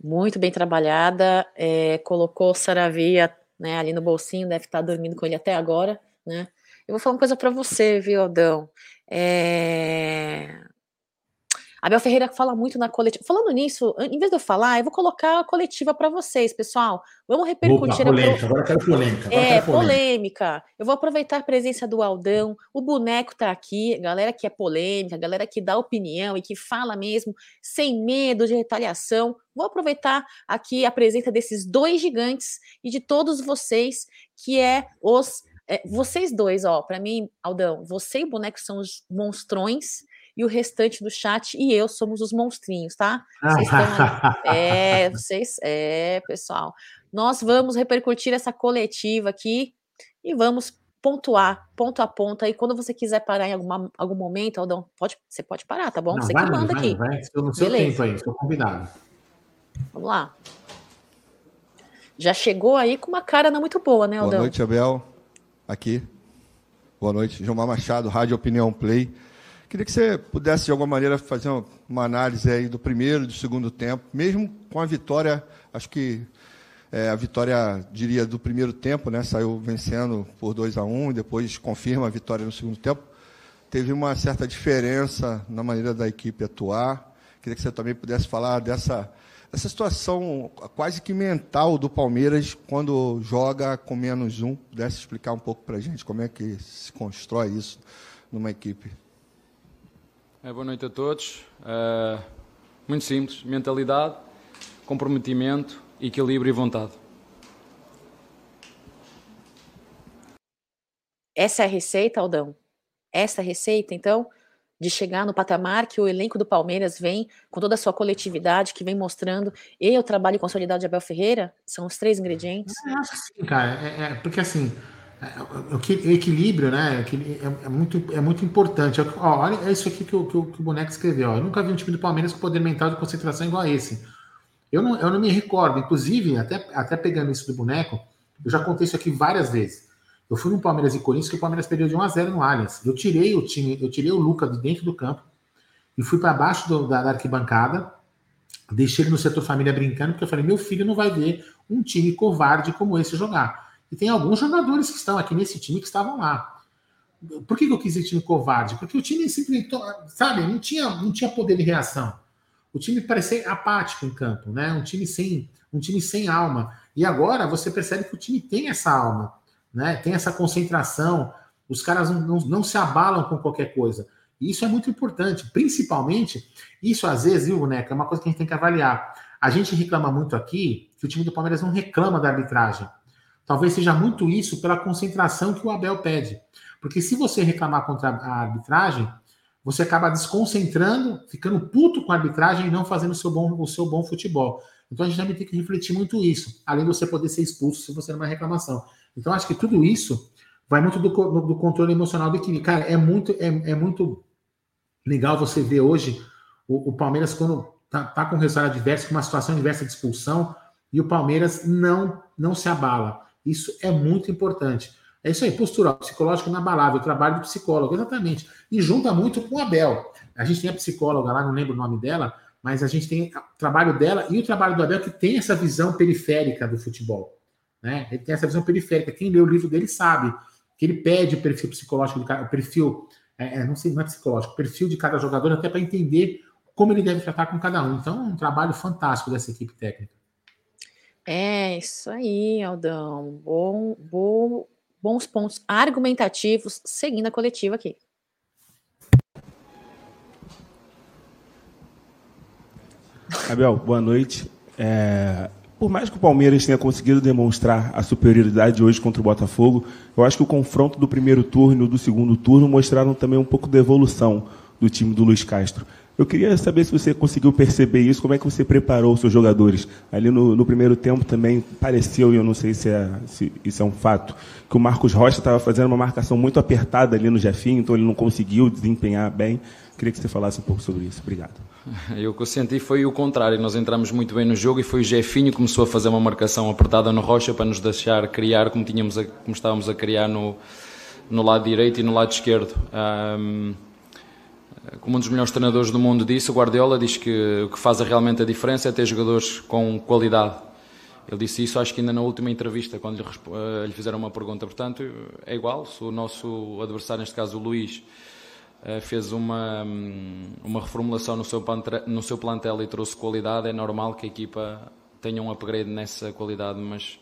Muito bem trabalhada. É, colocou Saravia né, ali no bolsinho, deve estar dormindo com ele até agora, né? Eu vou falar uma coisa para você, viu? É... Abel Ferreira fala muito na coletiva. Falando nisso, em vez de eu falar, eu vou colocar a coletiva para vocês, pessoal. Vamos repercutir. Opa, polêmica, agora quero polêmica. Agora é, quero polêmica. polêmica. Eu vou aproveitar a presença do Aldão. O boneco está aqui, galera que é polêmica, galera que dá opinião e que fala mesmo, sem medo de retaliação. Vou aproveitar aqui a presença desses dois gigantes e de todos vocês, que é os. É, vocês dois, ó, para mim, Aldão, você e o boneco são os monstrões e o restante do chat e eu somos os monstrinhos, tá? Vocês estão é, vocês, é, pessoal. Nós vamos repercutir essa coletiva aqui e vamos pontuar, ponto a ponto. Aí quando você quiser parar em alguma, algum momento, Aldão, pode, você pode parar, tá bom? Não, você vai, que manda vai, aqui. Vai, estou no seu Beleza. tempo aí, estou convidado. Vamos lá. Já chegou aí com uma cara não muito boa, né, Aldão? Boa noite, Abel. Aqui. Boa noite. Gilmar Machado, Rádio Opinião Play. Queria que você pudesse, de alguma maneira, fazer uma análise aí do primeiro e do segundo tempo, mesmo com a vitória, acho que é, a vitória, diria, do primeiro tempo, né? Saiu vencendo por 2 a 1 um, e depois confirma a vitória no segundo tempo. Teve uma certa diferença na maneira da equipe atuar. Queria que você também pudesse falar dessa, dessa situação quase que mental do Palmeiras quando joga com menos um. Pudesse explicar um pouco para a gente como é que se constrói isso numa equipe. É, boa noite a todos. Uh, muito simples: mentalidade, comprometimento, equilíbrio e vontade. Essa é a receita, Aldão? Essa é a receita, então, de chegar no patamar que o elenco do Palmeiras vem, com toda a sua coletividade, que vem mostrando, e o trabalho consolidado de Abel Ferreira? São os três ingredientes? Eu acho que sim, cara. É, é, porque assim é, o equilíbrio, né? É, é, muito, é muito importante. Ó, olha, é isso aqui que o, que, o, que o boneco escreveu. Ó. Eu nunca vi um time do Palmeiras com poder mental de concentração igual a esse. Eu não, eu não me recordo, inclusive, até, até pegando isso do boneco, eu já contei isso aqui várias vezes. Eu fui no Palmeiras e Corinthians que o Palmeiras perdeu de 1 a 0 no Allianz. Eu tirei o time, eu tirei o Luca de dentro do campo e fui para baixo do, da, da arquibancada, deixei ele no setor família brincando, porque eu falei: meu filho não vai ver um time covarde como esse jogar. E tem alguns jogadores que estão aqui nesse time que estavam lá. Por que, eu quis esse time covarde? Porque o time simplesmente, sabe, não tinha, não tinha poder de reação. O time parecia apático em campo, né? Um time sem, um time sem alma. E agora você percebe que o time tem essa alma, né? Tem essa concentração. Os caras não, não, não se abalam com qualquer coisa. E isso é muito importante, principalmente, isso às vezes, viu, Boneca, é uma coisa que a gente tem que avaliar. A gente reclama muito aqui que o time do Palmeiras não reclama da arbitragem. Talvez seja muito isso pela concentração que o Abel pede. Porque se você reclamar contra a arbitragem, você acaba desconcentrando, ficando puto com a arbitragem e não fazendo o seu bom, o seu bom futebol. Então a gente também tem que refletir muito isso, além de você poder ser expulso se você não é reclamação. Então acho que tudo isso vai muito do, do controle emocional do equilíbrio. Cara, é muito, é, é muito legal você ver hoje o, o Palmeiras quando tá, tá com um resultado adverso, com uma situação adversa de expulsão, e o Palmeiras não, não se abala. Isso é muito importante. É isso aí, postura psicológica inabalável, trabalho do psicólogo, exatamente. E junta muito com a Bel. A gente tem a psicóloga lá, não lembro o nome dela, mas a gente tem o trabalho dela e o trabalho do Abel que tem essa visão periférica do futebol. Né? Ele tem essa visão periférica. Quem lê o livro dele sabe que ele pede o perfil psicológico, o perfil, é, é, não sei, não é psicológico, o perfil de cada jogador, até para entender como ele deve tratar com cada um. Então, é um trabalho fantástico dessa equipe técnica. É, isso aí, Aldão. Bom, bom, bons pontos argumentativos seguindo a coletiva aqui. Abel, boa noite. É, por mais que o Palmeiras tenha conseguido demonstrar a superioridade hoje contra o Botafogo, eu acho que o confronto do primeiro turno e do segundo turno mostraram também um pouco da evolução do time do Luiz Castro. Eu queria saber se você conseguiu perceber isso, como é que você preparou os seus jogadores. Ali no, no primeiro tempo também pareceu, e eu não sei se, é, se isso é um fato, que o Marcos Rocha estava fazendo uma marcação muito apertada ali no Jefinho, então ele não conseguiu desempenhar bem. Queria que você falasse um pouco sobre isso. Obrigado. Eu que eu senti foi o contrário. Nós entramos muito bem no jogo e foi o Jefinho que começou a fazer uma marcação apertada no Rocha para nos deixar criar como, tínhamos a, como estávamos a criar no, no lado direito e no lado esquerdo. Um, como um dos melhores treinadores do mundo disse, o Guardiola diz que o que faz realmente a diferença é ter jogadores com qualidade. Ele disse isso, acho que ainda na última entrevista, quando lhe, eh, lhe fizeram uma pergunta. Portanto, é igual, se o nosso adversário, neste caso o Luís, eh, fez uma, hum, uma reformulação no seu, no seu plantel e trouxe qualidade, é normal que a equipa tenha um upgrade nessa qualidade, mas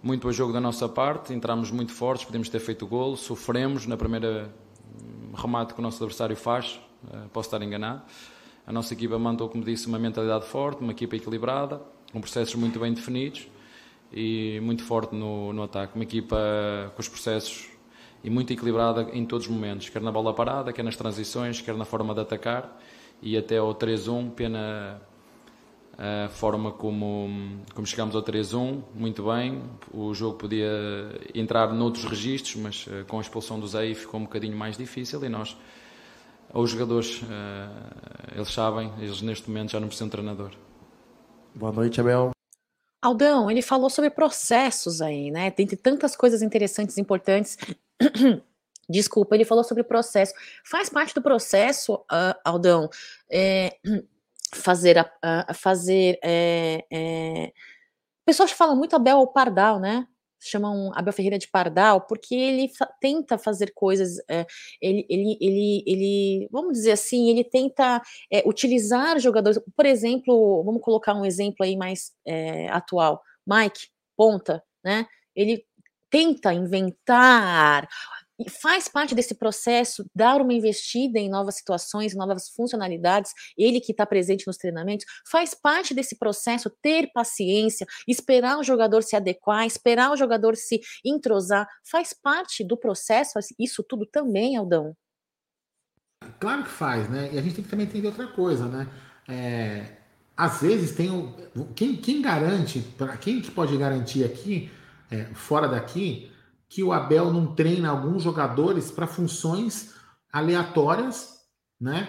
muito bom jogo da nossa parte, entramos muito fortes, podemos ter feito golo, sofremos na primeira hum, remate que o nosso adversário faz, posso estar enganado. A nossa equipa mandou, como disse, uma mentalidade forte, uma equipa equilibrada, com processos muito bem definidos e muito forte no, no ataque. Uma equipa com os processos e muito equilibrada em todos os momentos, quer na bola parada, quer nas transições, quer na forma de atacar e até ao 3-1, pena a forma como, como chegámos ao 3-1, muito bem, o jogo podia entrar noutros registros, mas com a expulsão do Zé ficou um bocadinho mais difícil e nós, os jogadores, uh, eles sabem, eles neste momento já não precisam de treinador. Boa noite, Abel. Aldão, ele falou sobre processos aí, né? Tem tantas coisas interessantes, importantes. Desculpa, ele falou sobre processo. Faz parte do processo, uh, Aldão, é, fazer a, a fazer. É, é... Pessoas falam muito Abel Pardal, né? Chamam Abel Ferreira de Pardal, porque ele tenta fazer coisas, é, ele, ele, ele, ele, vamos dizer assim, ele tenta é, utilizar jogadores, por exemplo, vamos colocar um exemplo aí mais é, atual, Mike, ponta, né? Ele tenta inventar e faz parte desse processo dar uma investida em novas situações, novas funcionalidades, ele que está presente nos treinamentos, faz parte desse processo ter paciência, esperar o jogador se adequar, esperar o jogador se entrosar, faz parte do processo, isso tudo também, Aldão? Claro que faz, né? E a gente tem que também entender outra coisa, né? É, às vezes tem um, quem, quem garante, para quem que pode garantir aqui, é, fora daqui, que o Abel não treina alguns jogadores para funções aleatórias, né?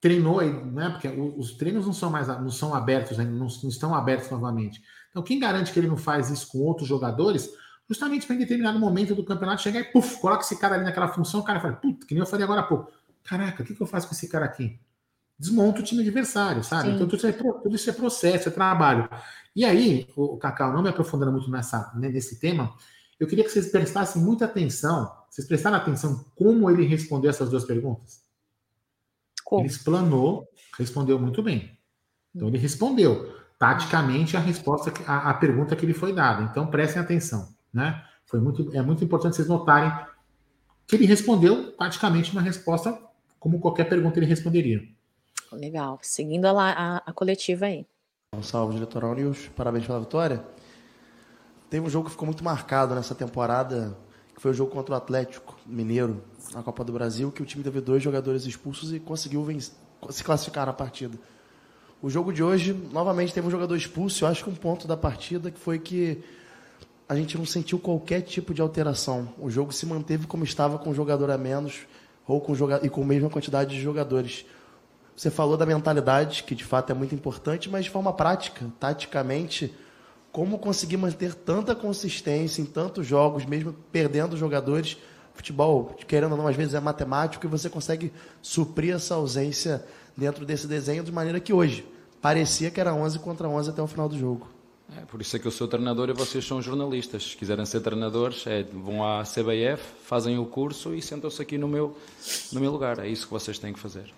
Treinou aí, né? Porque os treinos não são mais não são abertos, né? não, não estão abertos novamente. Então, quem garante que ele não faz isso com outros jogadores, justamente para em determinado momento do campeonato chegar e puf, coloca esse cara ali naquela função, o cara fala, puta, que nem eu falei agora há pouco. Caraca, o que, que eu faço com esse cara aqui? Desmonta o time adversário, sabe? Sim. Então, tudo isso, é, tudo isso é processo, é trabalho. E aí, o Cacau, não me aprofundando muito nessa, né, nesse tema, eu queria que vocês prestassem muita atenção. Vocês prestaram atenção como ele respondeu essas duas perguntas? Como? Ele explanou, respondeu muito bem. Então ele respondeu taticamente a resposta, a, a pergunta que lhe foi dada. Então prestem atenção, né? Foi muito, é muito importante vocês notarem que ele respondeu taticamente uma resposta como qualquer pergunta ele responderia. Legal. Seguindo a, a, a coletiva aí. Um salve, Litoral News. Parabéns pela vitória. Teve um jogo que ficou muito marcado nessa temporada, que foi o jogo contra o Atlético Mineiro, na Copa do Brasil, que o time teve dois jogadores expulsos e conseguiu vencer, se classificar na partida. O jogo de hoje, novamente, teve um jogador expulso. Eu acho que um ponto da partida que foi que a gente não sentiu qualquer tipo de alteração. O jogo se manteve como estava com um jogador a menos ou com e com a mesma quantidade de jogadores. Você falou da mentalidade, que de fato é muito importante, mas de forma prática, taticamente, como conseguir manter tanta consistência em tantos jogos, mesmo perdendo jogadores. Futebol, querendo ou não, às vezes é matemático e você consegue suprir essa ausência dentro desse desenho de maneira que hoje parecia que era 11 contra 11 até o final do jogo. É, por isso é que eu sou treinador e vocês são jornalistas. Se quiserem ser treinadores, é, vão à CBF, fazem o curso e sentam-se aqui no meu, no meu lugar. É isso que vocês têm que fazer.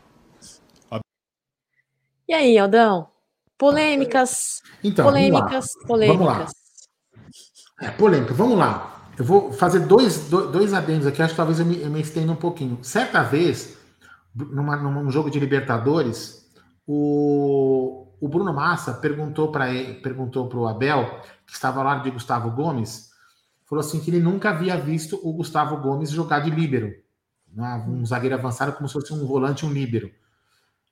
E aí, Aldão? Polêmicas. Então, polêmicas, vamos polêmicas. Vamos lá. É, polêmica, vamos lá. Eu vou fazer dois, dois adendos aqui, acho que talvez eu me, eu me estenda um pouquinho. Certa vez, numa, num jogo de Libertadores, o, o Bruno Massa perguntou para perguntou para o Abel, que estava lá de Gustavo Gomes, falou assim que ele nunca havia visto o Gustavo Gomes jogar de líbero, um zagueiro avançado como se fosse um volante, um líbero.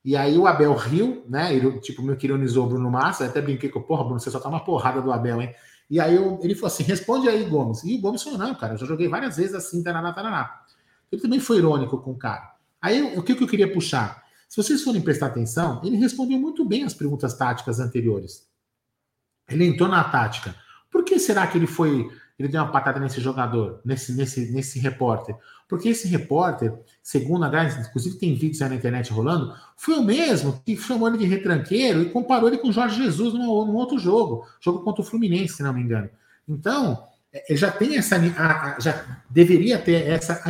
E aí o Abel riu, né? Ele, tipo, meio que ironizou o Bruno Massa, até brinquei com, porra, Bruno, você só tá uma porrada do Abel, hein? E aí eu, ele falou assim: responde aí, Gomes. E o Gomes falou: não, cara, eu já joguei várias vezes assim, taraná, taraná. Ele também foi irônico com o cara. Aí o que, que eu queria puxar? Se vocês forem prestar atenção, ele respondeu muito bem as perguntas táticas anteriores. Ele entrou na tática. Por que será que ele foi ele deu uma patada nesse jogador, nesse, nesse, nesse repórter. Porque esse repórter, segundo a Gás, inclusive tem vídeos aí na internet rolando, foi o mesmo que chamou ele de retranqueiro e comparou ele com o Jorge Jesus num, num outro jogo, jogo contra o Fluminense, se não me engano. Então, é, já tem essa, já deveria ter essa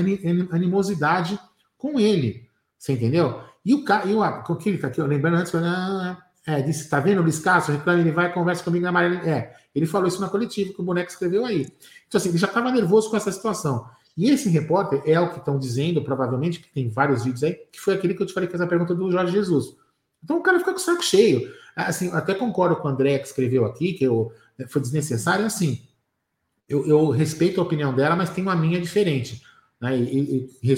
animosidade com ele, você entendeu? E o cara, e o que ele tá aqui, lembrando antes, ah, é, disse, tá vendo Luiz Castro, reclama, ele vai conversa comigo na amarela. É, ele falou isso na coletiva que o boneco escreveu aí. Então, assim, ele já estava nervoso com essa situação. E esse repórter é o que estão dizendo, provavelmente, que tem vários vídeos aí, que foi aquele que eu te falei que essa pergunta do Jorge Jesus. Então o cara fica com o saco cheio. Assim, até concordo com o André que escreveu aqui, que eu, foi desnecessário, assim. Eu, eu respeito a opinião dela, mas tenho a minha diferente. Né? E, e, e,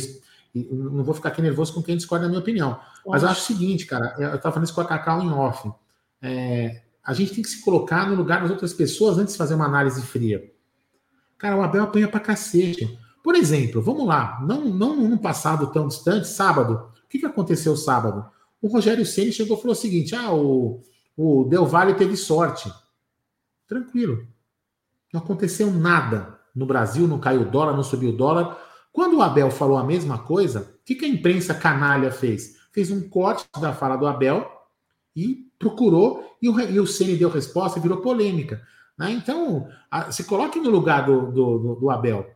não vou ficar aqui nervoso com quem discorda da minha opinião. Mas eu acho o seguinte, cara, eu estava falando isso com a Cacau em off. É, a gente tem que se colocar no lugar das outras pessoas antes de fazer uma análise fria. Cara, o Abel apanha pra cacete. Por exemplo, vamos lá, não, não num passado tão distante, sábado. O que, que aconteceu sábado? O Rogério Ceni chegou e falou o seguinte: ah, o, o Del Valle teve sorte. Tranquilo. Não aconteceu nada no Brasil, não caiu o dólar, não subiu o dólar. Quando o Abel falou a mesma coisa, o que, que a imprensa canalha fez? Fez um corte da fala do Abel e procurou, e o, e o Ceni deu resposta e virou polêmica. Né? Então, a, se coloque no lugar do, do, do, Abel.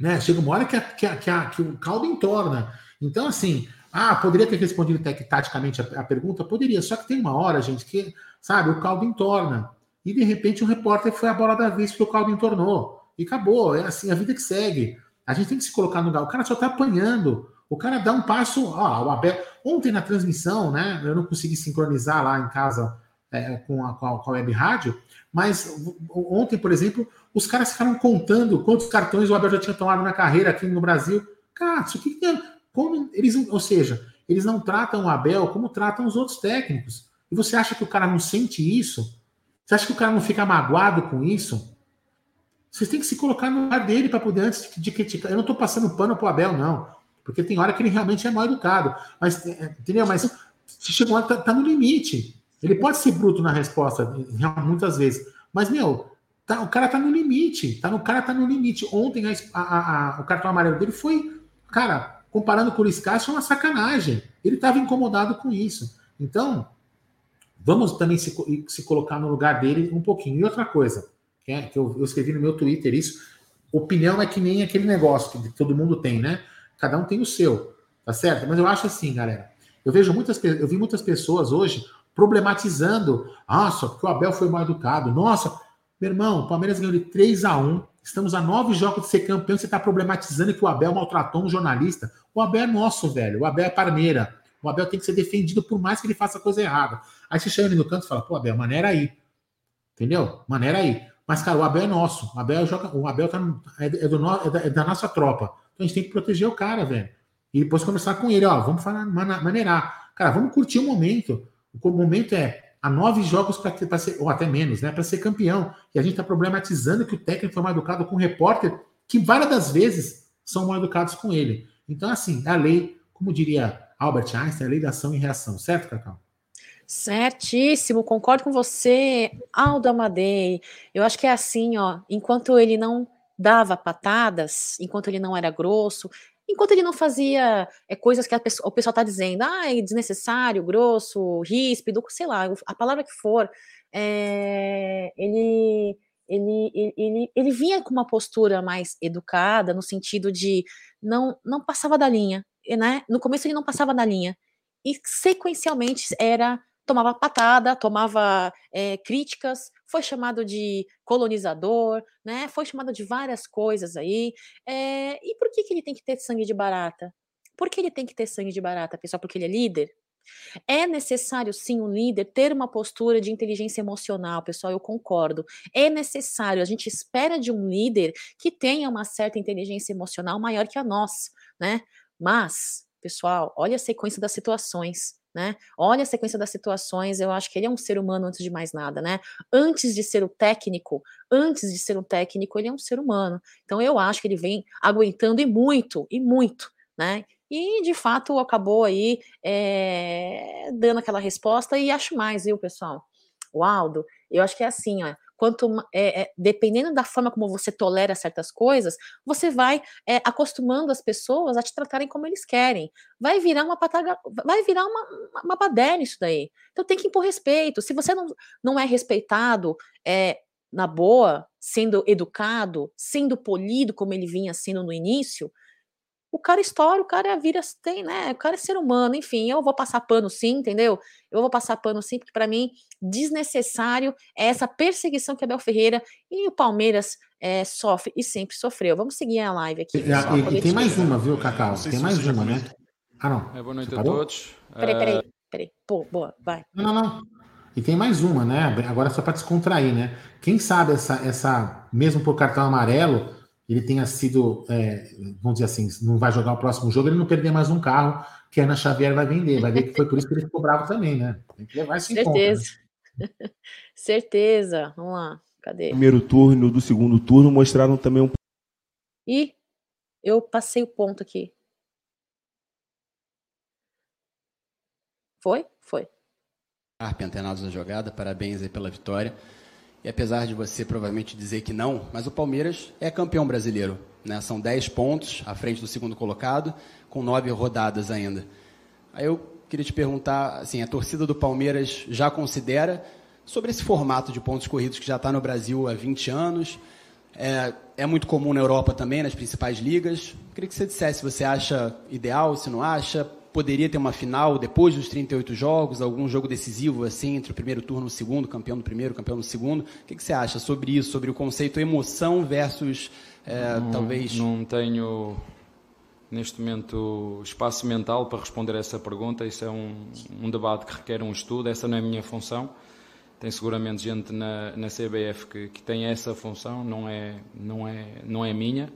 Né? Chega uma hora que, a, que, a, que, que, o caldo entorna. Então, assim, ah, poderia ter respondido taticamente a, a, pergunta? Poderia, só que tem uma hora, gente, que, sabe, o caldo entorna. E de repente o repórter foi a bola da vez porque o caldo entornou. E acabou, é assim, a vida que segue. A gente tem que se colocar no lugar. O cara só tá apanhando. O cara dá um passo, ó, o Abel. Ontem na transmissão, né? Eu não consegui sincronizar lá em casa é, com, a, com, a, com a web rádio, mas ontem, por exemplo, os caras ficaram contando quantos cartões o Abel já tinha tomado na carreira aqui no Brasil. Cara, isso aqui é. Como eles, ou seja, eles não tratam o Abel como tratam os outros técnicos. E você acha que o cara não sente isso? Você acha que o cara não fica magoado com isso? Vocês têm que se colocar no lugar dele para poder antes de criticar. Eu não estou passando pano pro Abel, não. Porque tem hora que ele realmente é mal educado. Mas, é, entendeu? Mas se chegou lá, tá, tá, no limite. Ele pode ser bruto na resposta, muitas vezes. Mas, meu, tá, o cara tá no limite. Tá, o cara tá no limite. Ontem a, a, a, o cartão amarelo dele foi, cara, comparando com o Luiz Castro, uma sacanagem. Ele estava incomodado com isso. Então, vamos também se, se colocar no lugar dele um pouquinho. E outra coisa, que, é, que eu, eu escrevi no meu Twitter isso, opinião é que nem aquele negócio que todo mundo tem, né? Cada um tem o seu, tá certo? Mas eu acho assim, galera. Eu vejo muitas, eu vi muitas pessoas hoje problematizando. Nossa, porque o Abel foi mal educado. Nossa, meu irmão, o Palmeiras ganhou de 3 a 1 Estamos a nove jogos de ser campeão. Você está problematizando que o Abel maltratou um jornalista. O Abel é nosso, velho. O Abel é parmeira. O Abel tem que ser defendido por mais que ele faça coisa errada. Aí você chega ali no canto e fala, pô, Abel, maneira aí. Entendeu? Maneira aí. Mas, cara, o Abel é nosso. O Abel, joga, o Abel tá, é, é, do, é, da, é da nossa tropa. Então a gente tem que proteger o cara, velho. E depois conversar com ele, ó, vamos falar, maneirar. Cara, vamos curtir o momento. O momento é há nove jogos para ser, ou até menos, né, para ser campeão. E a gente está problematizando que o técnico foi mal educado com o repórter, que várias das vezes são mal educados com ele. Então, assim, é a lei, como diria Albert Einstein, a lei da ação e reação, certo, Cacau? Certíssimo, concordo com você, Aldo Amadei. Eu acho que é assim, ó, enquanto ele não dava patadas, enquanto ele não era grosso, enquanto ele não fazia é, coisas que pessoa, o pessoal está dizendo, ah, é desnecessário, grosso, ríspido, sei lá, a palavra que for, é, ele, ele, ele, ele vinha com uma postura mais educada, no sentido de não, não passava da linha, né? No começo ele não passava da linha, e sequencialmente era tomava patada, tomava é, críticas, foi chamado de colonizador, né? Foi chamado de várias coisas aí. É, e por que, que ele tem que ter sangue de barata? Por que ele tem que ter sangue de barata, pessoal? Porque ele é líder? É necessário, sim, um líder ter uma postura de inteligência emocional, pessoal, eu concordo. É necessário, a gente espera de um líder que tenha uma certa inteligência emocional maior que a nossa, né? Mas, pessoal, olha a sequência das situações. Né? Olha a sequência das situações, eu acho que ele é um ser humano antes de mais nada, né? Antes de ser o técnico, antes de ser um técnico, ele é um ser humano. Então eu acho que ele vem aguentando e muito, e muito, né? E de fato acabou aí é, dando aquela resposta e acho mais, viu, pessoal? O Aldo, eu acho que é assim, ó. Quanto é, é, dependendo da forma como você tolera certas coisas, você vai é, acostumando as pessoas a te tratarem como eles querem. Vai virar uma pataga, vai virar uma, uma baderna isso daí. Então tem que impor respeito. Se você não, não é respeitado, é, na boa, sendo educado, sendo polido como ele vinha sendo no início, o cara estoura, o cara vira, tem, né? O cara é ser humano, enfim, eu vou passar pano sim, entendeu? Eu vou passar pano sim, porque para mim, desnecessário é essa perseguição que Abel Ferreira e o Palmeiras é, sofre e sempre sofreu. Vamos seguir a live aqui. Pessoal, e, e tem mais uma, viu, Cacau? Tem mais uma, né? Ah, não. É, boa noite a todos. Peraí, peraí, peraí. Pô, boa, vai. Não, não, não. E tem mais uma, né? Agora só para descontrair, né? Quem sabe essa, essa, mesmo por cartão amarelo, ele tenha sido, é, vamos dizer assim, não vai jogar o próximo jogo, ele não perder mais um carro que a Ana Xavier vai vender. Vai ver que foi por isso que ele ficou bravo também, né? Tem que levar isso Certeza. em conta. Né? Certeza. Vamos lá. Cadê? Primeiro turno do segundo turno mostraram também um. Ih, eu passei o ponto aqui. Foi? Foi. Arp, antenados na jogada, parabéns aí pela vitória. E apesar de você provavelmente dizer que não, mas o Palmeiras é campeão brasileiro. Né? São 10 pontos à frente do segundo colocado, com nove rodadas ainda. Aí eu queria te perguntar, assim, a torcida do Palmeiras já considera sobre esse formato de pontos corridos que já está no Brasil há 20 anos, é, é, muito comum na Europa também, nas principais ligas. Queria que você dissesse se você acha ideal, se não acha, poderia ter uma final depois dos 38 jogos, algum jogo decisivo assim entre o primeiro turno e o segundo, campeão no primeiro, campeão no segundo. O que, que você acha sobre isso, sobre o conceito emoção versus é, não, talvez? Não tenho neste momento espaço mental para responder a essa pergunta. Isso é um, um debate que requer um estudo. Essa não é a minha função. Tem seguramente gente na, na CBF que, que tem essa função. Não é não é não é minha.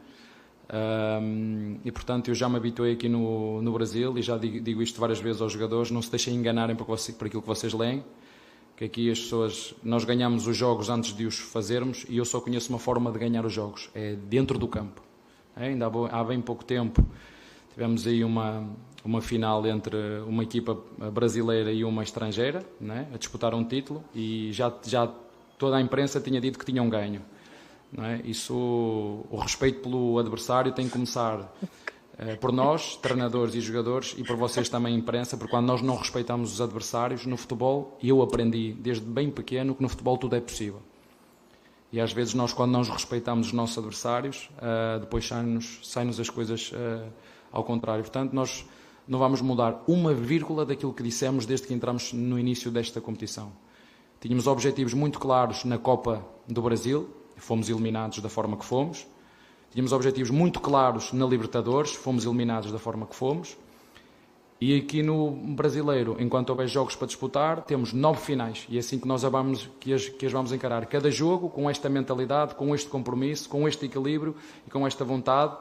Um, e portanto eu já me habituei aqui no, no Brasil e já digo, digo, isto várias vezes aos jogadores: não se deixem enganarem por, por aquilo que vocês leem. Que aqui as pessoas, nós ganhamos os jogos antes de os fazermos e eu só conheço uma forma de ganhar os jogos: é dentro do campo. É, ainda há, há bem pouco tempo tivemos aí uma, uma final entre uma equipa brasileira e uma estrangeira né, a disputar um título e já, já toda a imprensa tinha dito que tinham ganho. É? Isso, o respeito pelo adversário tem que começar eh, por nós, treinadores e jogadores, e por vocês também, imprensa, porque quando nós não respeitamos os adversários no futebol, eu aprendi desde bem pequeno que no futebol tudo é possível. E às vezes nós, quando não respeitamos os nossos adversários, uh, depois saem-nos saem as coisas uh, ao contrário. Portanto, nós não vamos mudar uma vírgula daquilo que dissemos desde que entramos no início desta competição. Tínhamos objetivos muito claros na Copa do Brasil, fomos eliminados da forma que fomos. Tínhamos objetivos muito claros na Libertadores, fomos eliminados da forma que fomos. E aqui no Brasileiro, enquanto houver jogos para disputar, temos nove finais. E é assim que nós vamos, que as, que as vamos encarar. Cada jogo com esta mentalidade, com este compromisso, com este equilíbrio e com esta vontade.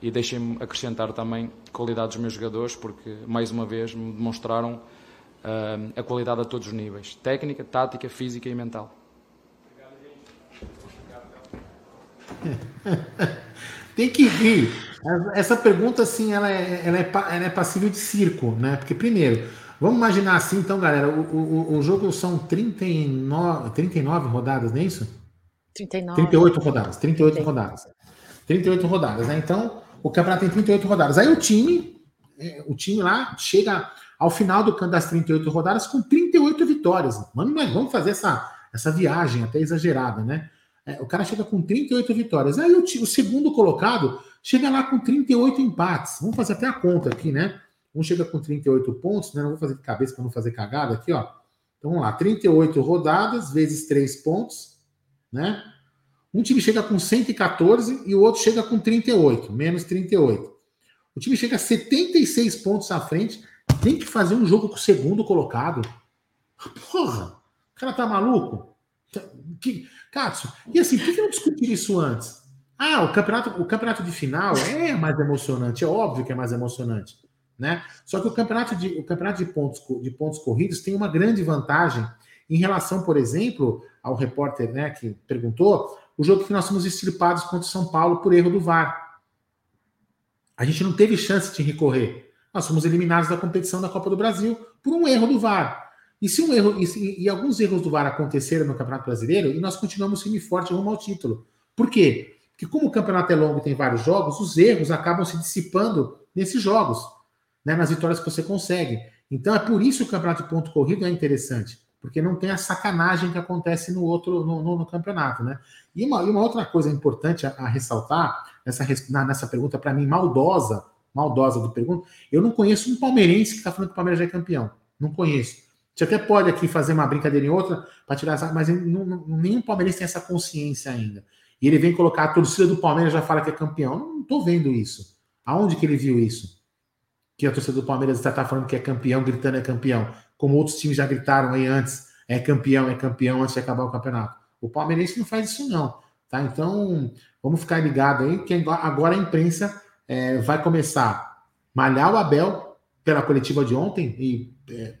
E deixem-me acrescentar também qualidade dos meus jogadores, porque mais uma vez me demonstraram uh, a qualidade a todos os níveis: técnica, tática, física e mental. Tem que rir. Essa pergunta, assim, ela é, ela, é, ela é passível de circo, né? Porque, primeiro, vamos imaginar assim, então, galera, o, o, o jogo são 39, 39 rodadas, não é isso? 39. 38 rodadas, 38 30. rodadas. 38 rodadas, né? Então, o campeonato tem 38 rodadas. Aí o time, é, o time lá chega ao final do das 38 rodadas com 38 vitórias. Mano, vamos fazer essa, essa viagem até exagerada, né? É, o cara chega com 38 vitórias. Aí o, o, segundo colocado chega lá com 38 empates. Vamos fazer até a conta aqui, né? Um chega com 38 pontos, né? Não vou fazer de cabeça para não fazer cagada aqui, ó. Então vamos lá, 38 rodadas vezes 3 pontos, né? Um time chega com 114 e o outro chega com 38, menos 38. O time chega a 76 pontos à frente, Tem que fazer um jogo com o segundo colocado. Porra, o cara tá maluco? Que, Katsu, e assim, por que não discutir isso antes? Ah, o campeonato, o campeonato de final é mais emocionante, é óbvio que é mais emocionante, né? Só que o campeonato de, o campeonato de pontos, de pontos corridos tem uma grande vantagem em relação, por exemplo, ao repórter né, que perguntou, o jogo que nós fomos extirpados contra o São Paulo por erro do VAR. A gente não teve chance de recorrer. Nós fomos eliminados da competição da Copa do Brasil por um erro do VAR. E se um erro e, e alguns erros do VAR aconteceram no Campeonato Brasileiro, e nós continuamos firme e forte rumo ao título. Por quê? Porque como o campeonato é longo e tem vários jogos, os erros acabam se dissipando nesses jogos, né, nas vitórias que você consegue. Então é por isso que o campeonato de ponto corrido é interessante porque não tem a sacanagem que acontece no outro no, no, no campeonato, né? E uma, e uma, outra coisa importante a, a ressaltar nessa, na, nessa pergunta para mim maldosa, maldosa do pergunta, eu não conheço um palmeirense que está falando que o Palmeiras já é campeão, não conheço. Você até pode aqui fazer uma brincadeira em outra para tirar essa, mas não, não, nenhum palmeirense tem essa consciência ainda. E ele vem colocar a torcida do Palmeiras já fala que é campeão. Não estou vendo isso. Aonde que ele viu isso? Que a torcida do Palmeiras está tá falando que é campeão, gritando é campeão como outros times já gritaram aí antes, é campeão, é campeão antes de acabar o campeonato. O Palmeirense não faz isso não, tá? Então, vamos ficar ligado aí, que agora a imprensa é, vai começar a malhar o Abel pela coletiva de ontem, e é,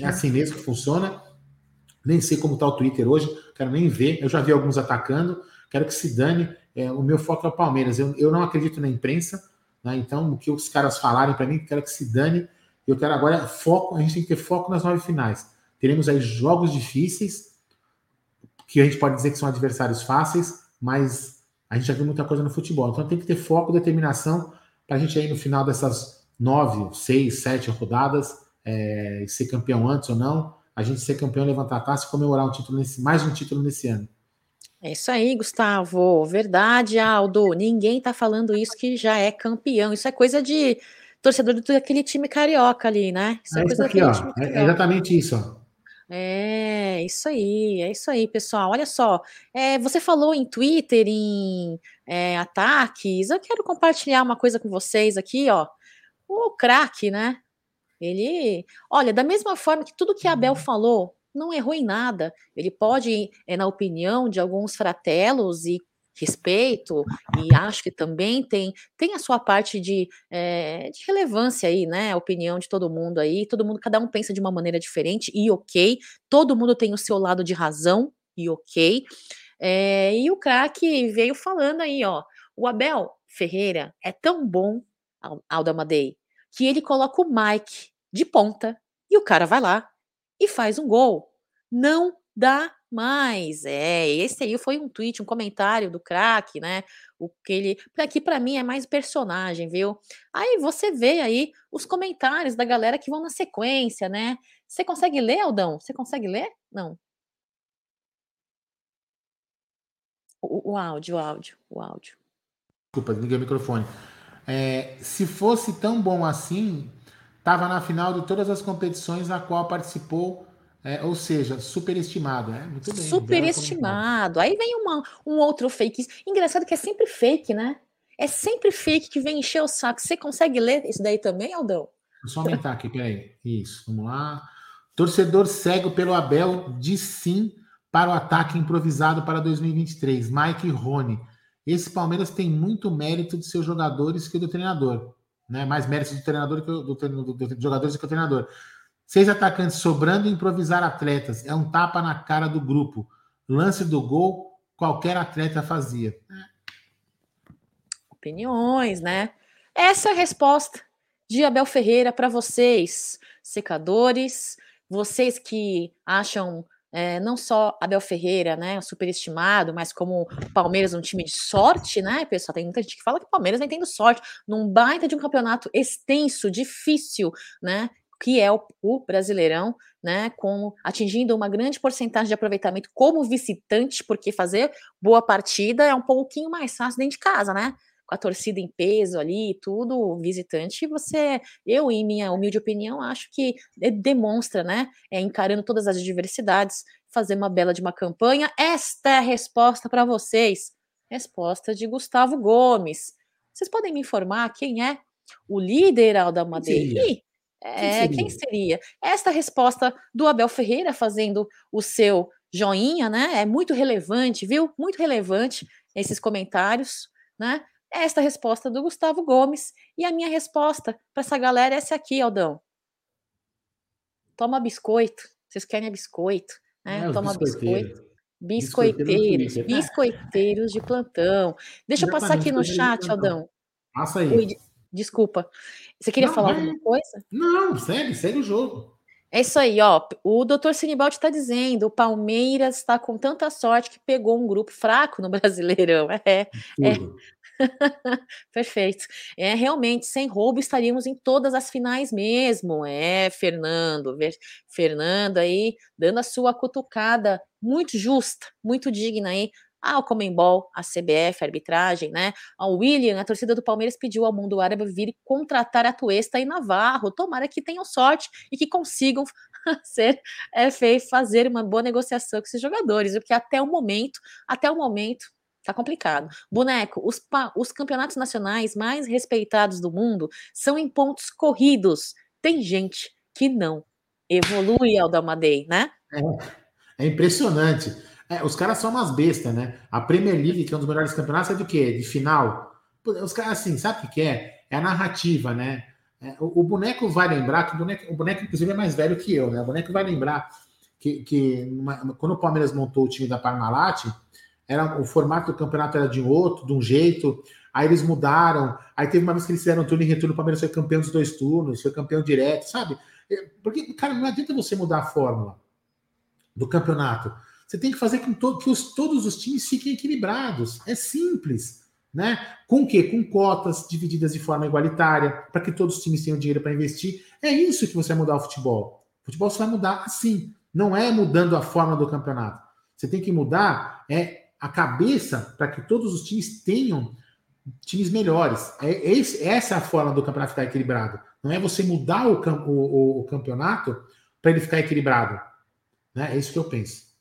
é assim mesmo que funciona. Nem sei como está o Twitter hoje, quero nem ver. Eu já vi alguns atacando, quero que se dane. É, o meu foco é o Palmeiras. Eu, eu não acredito na imprensa, né? então o que os caras falarem para mim, quero que se dane. Eu quero agora foco, a gente tem que ter foco nas nove finais. Teremos aí jogos difíceis, que a gente pode dizer que são adversários fáceis, mas a gente já viu muita coisa no futebol. Então tem que ter foco, determinação, para a gente aí no final dessas nove, seis, sete rodadas, é, ser campeão antes ou não, a gente ser campeão, levantar a taça e comemorar um título nesse, mais um título nesse ano. É isso aí, Gustavo. Verdade, Aldo. Ninguém tá falando isso que já é campeão. Isso é coisa de torcedor daquele time carioca ali, né? Isso é, é coisa aqui, ó. É exatamente isso, ó. É, isso aí, é isso aí, pessoal. Olha só, é, você falou em Twitter, em é, ataques. Eu quero compartilhar uma coisa com vocês aqui, ó. O craque, né? Ele, olha, da mesma forma que tudo que Abel falou, não errou em nada. Ele pode, é, na opinião de alguns fratelos e respeito e acho que também tem tem a sua parte de, é, de relevância aí, né? A opinião de todo mundo aí, todo mundo, cada um pensa de uma maneira diferente e ok, todo mundo tem o seu lado de razão e ok. É, e o craque veio falando aí, ó, o Abel Ferreira é tão bom, Alda Madei, que ele coloca o Mike de ponta e o cara vai lá e faz um gol. Não dá mais. É, esse aí foi um tweet, um comentário do craque, né? O que ele. Aqui para mim é mais personagem, viu? Aí você vê aí os comentários da galera que vão na sequência, né? Você consegue ler, Aldão? Você consegue ler? Não. O, o áudio, o áudio, o áudio. Desculpa, liguei o microfone. É, se fosse tão bom assim, estava na final de todas as competições a qual participou é, ou seja, superestimado, né? Muito bem. Superestimado. Aí vem uma, um outro fake. Engraçado que é sempre fake, né? É sempre fake que vem encher o saco. Você consegue ler isso daí também, Aldão? Vou só aumentar aqui, peraí. Isso, vamos lá. Torcedor cego pelo Abel diz sim para o ataque improvisado para 2023. Mike e Rony. Esse Palmeiras tem muito mérito de seus jogadores que do treinador. Né? Mais mérito do treinador que do, do, do, do jogadores que o treinador. Seis atacantes sobrando e improvisar atletas. É um tapa na cara do grupo. Lance do gol, qualquer atleta fazia. Opiniões, né? Essa é a resposta de Abel Ferreira para vocês, secadores, vocês que acham é, não só Abel Ferreira, né, superestimado, mas como Palmeiras um time de sorte, né, pessoal? Tem muita gente que fala que Palmeiras vem tendo sorte num baita de um campeonato extenso, difícil, né? que é o, o Brasileirão, né, com atingindo uma grande porcentagem de aproveitamento como visitante, porque fazer boa partida é um pouquinho mais fácil dentro de casa, né? Com a torcida em peso ali e tudo, visitante, você, eu, em minha humilde opinião, acho que demonstra, né, é, encarando todas as adversidades, fazer uma bela de uma campanha. Esta é a resposta para vocês. Resposta de Gustavo Gomes. Vocês podem me informar quem é o líder Alda Madeira? É, quem, seria? quem seria? Esta resposta do Abel Ferreira fazendo o seu joinha, né? É muito relevante, viu? Muito relevante esses comentários, né? Esta resposta do Gustavo Gomes e a minha resposta para essa galera é essa aqui, Aldão. Toma biscoito. Vocês querem biscoito, né? É, Toma biscoito. Biscoiteiros, biscoiteiros de plantão. Deixa eu passar aqui no chat, Aldão. Passa aí. Oi, desculpa. Você queria não, falar alguma coisa? Não, segue, segue o jogo. É isso aí, ó. O doutor Sinibaldi está dizendo: o Palmeiras está com tanta sorte que pegou um grupo fraco no Brasileirão. É, é. Perfeito. É, realmente, sem roubo estaríamos em todas as finais mesmo. É, Fernando, Fernando aí dando a sua cutucada muito justa, muito digna aí ao Comembol, a CBF, a arbitragem, né? Ao William, a torcida do Palmeiras pediu ao mundo árabe vir contratar a Tuesta e Navarro. Tomara que tenham sorte e que consigam ser é, fazer uma boa negociação com esses jogadores, porque até o momento, até o momento, Tá complicado. Boneco, os, os campeonatos nacionais mais respeitados do mundo são em pontos corridos. Tem gente que não evolui, Aldamadei, né? É, é impressionante. É, os caras são umas bestas, né? A Premier League, que é um dos melhores campeonatos, é do quê? De final. Os caras, assim, sabe o que é? É a narrativa, né? É, o, o, boneco vai lembrar que o boneco, o boneco, inclusive, é mais velho que eu, né? O boneco vai lembrar que, que uma, quando o Palmeiras montou o time da Parmalat, era, o formato do campeonato era de outro, de um jeito. Aí eles mudaram. Aí teve uma vez que eles fizeram turno e retorno, o Palmeiras foi campeão dos dois turnos, foi campeão direto, sabe? É, porque, cara, não adianta você mudar a fórmula do campeonato. Você tem que fazer com to que os, todos os times fiquem equilibrados. É simples. Né? Com o quê? Com cotas divididas de forma igualitária, para que todos os times tenham dinheiro para investir. É isso que você vai mudar o futebol. O futebol você vai mudar assim. Não é mudando a forma do campeonato. Você tem que mudar é a cabeça para que todos os times tenham times melhores. É, é esse, essa é a forma do campeonato ficar equilibrado. Não é você mudar o, o, o campeonato para ele ficar equilibrado. Né? É isso que eu penso.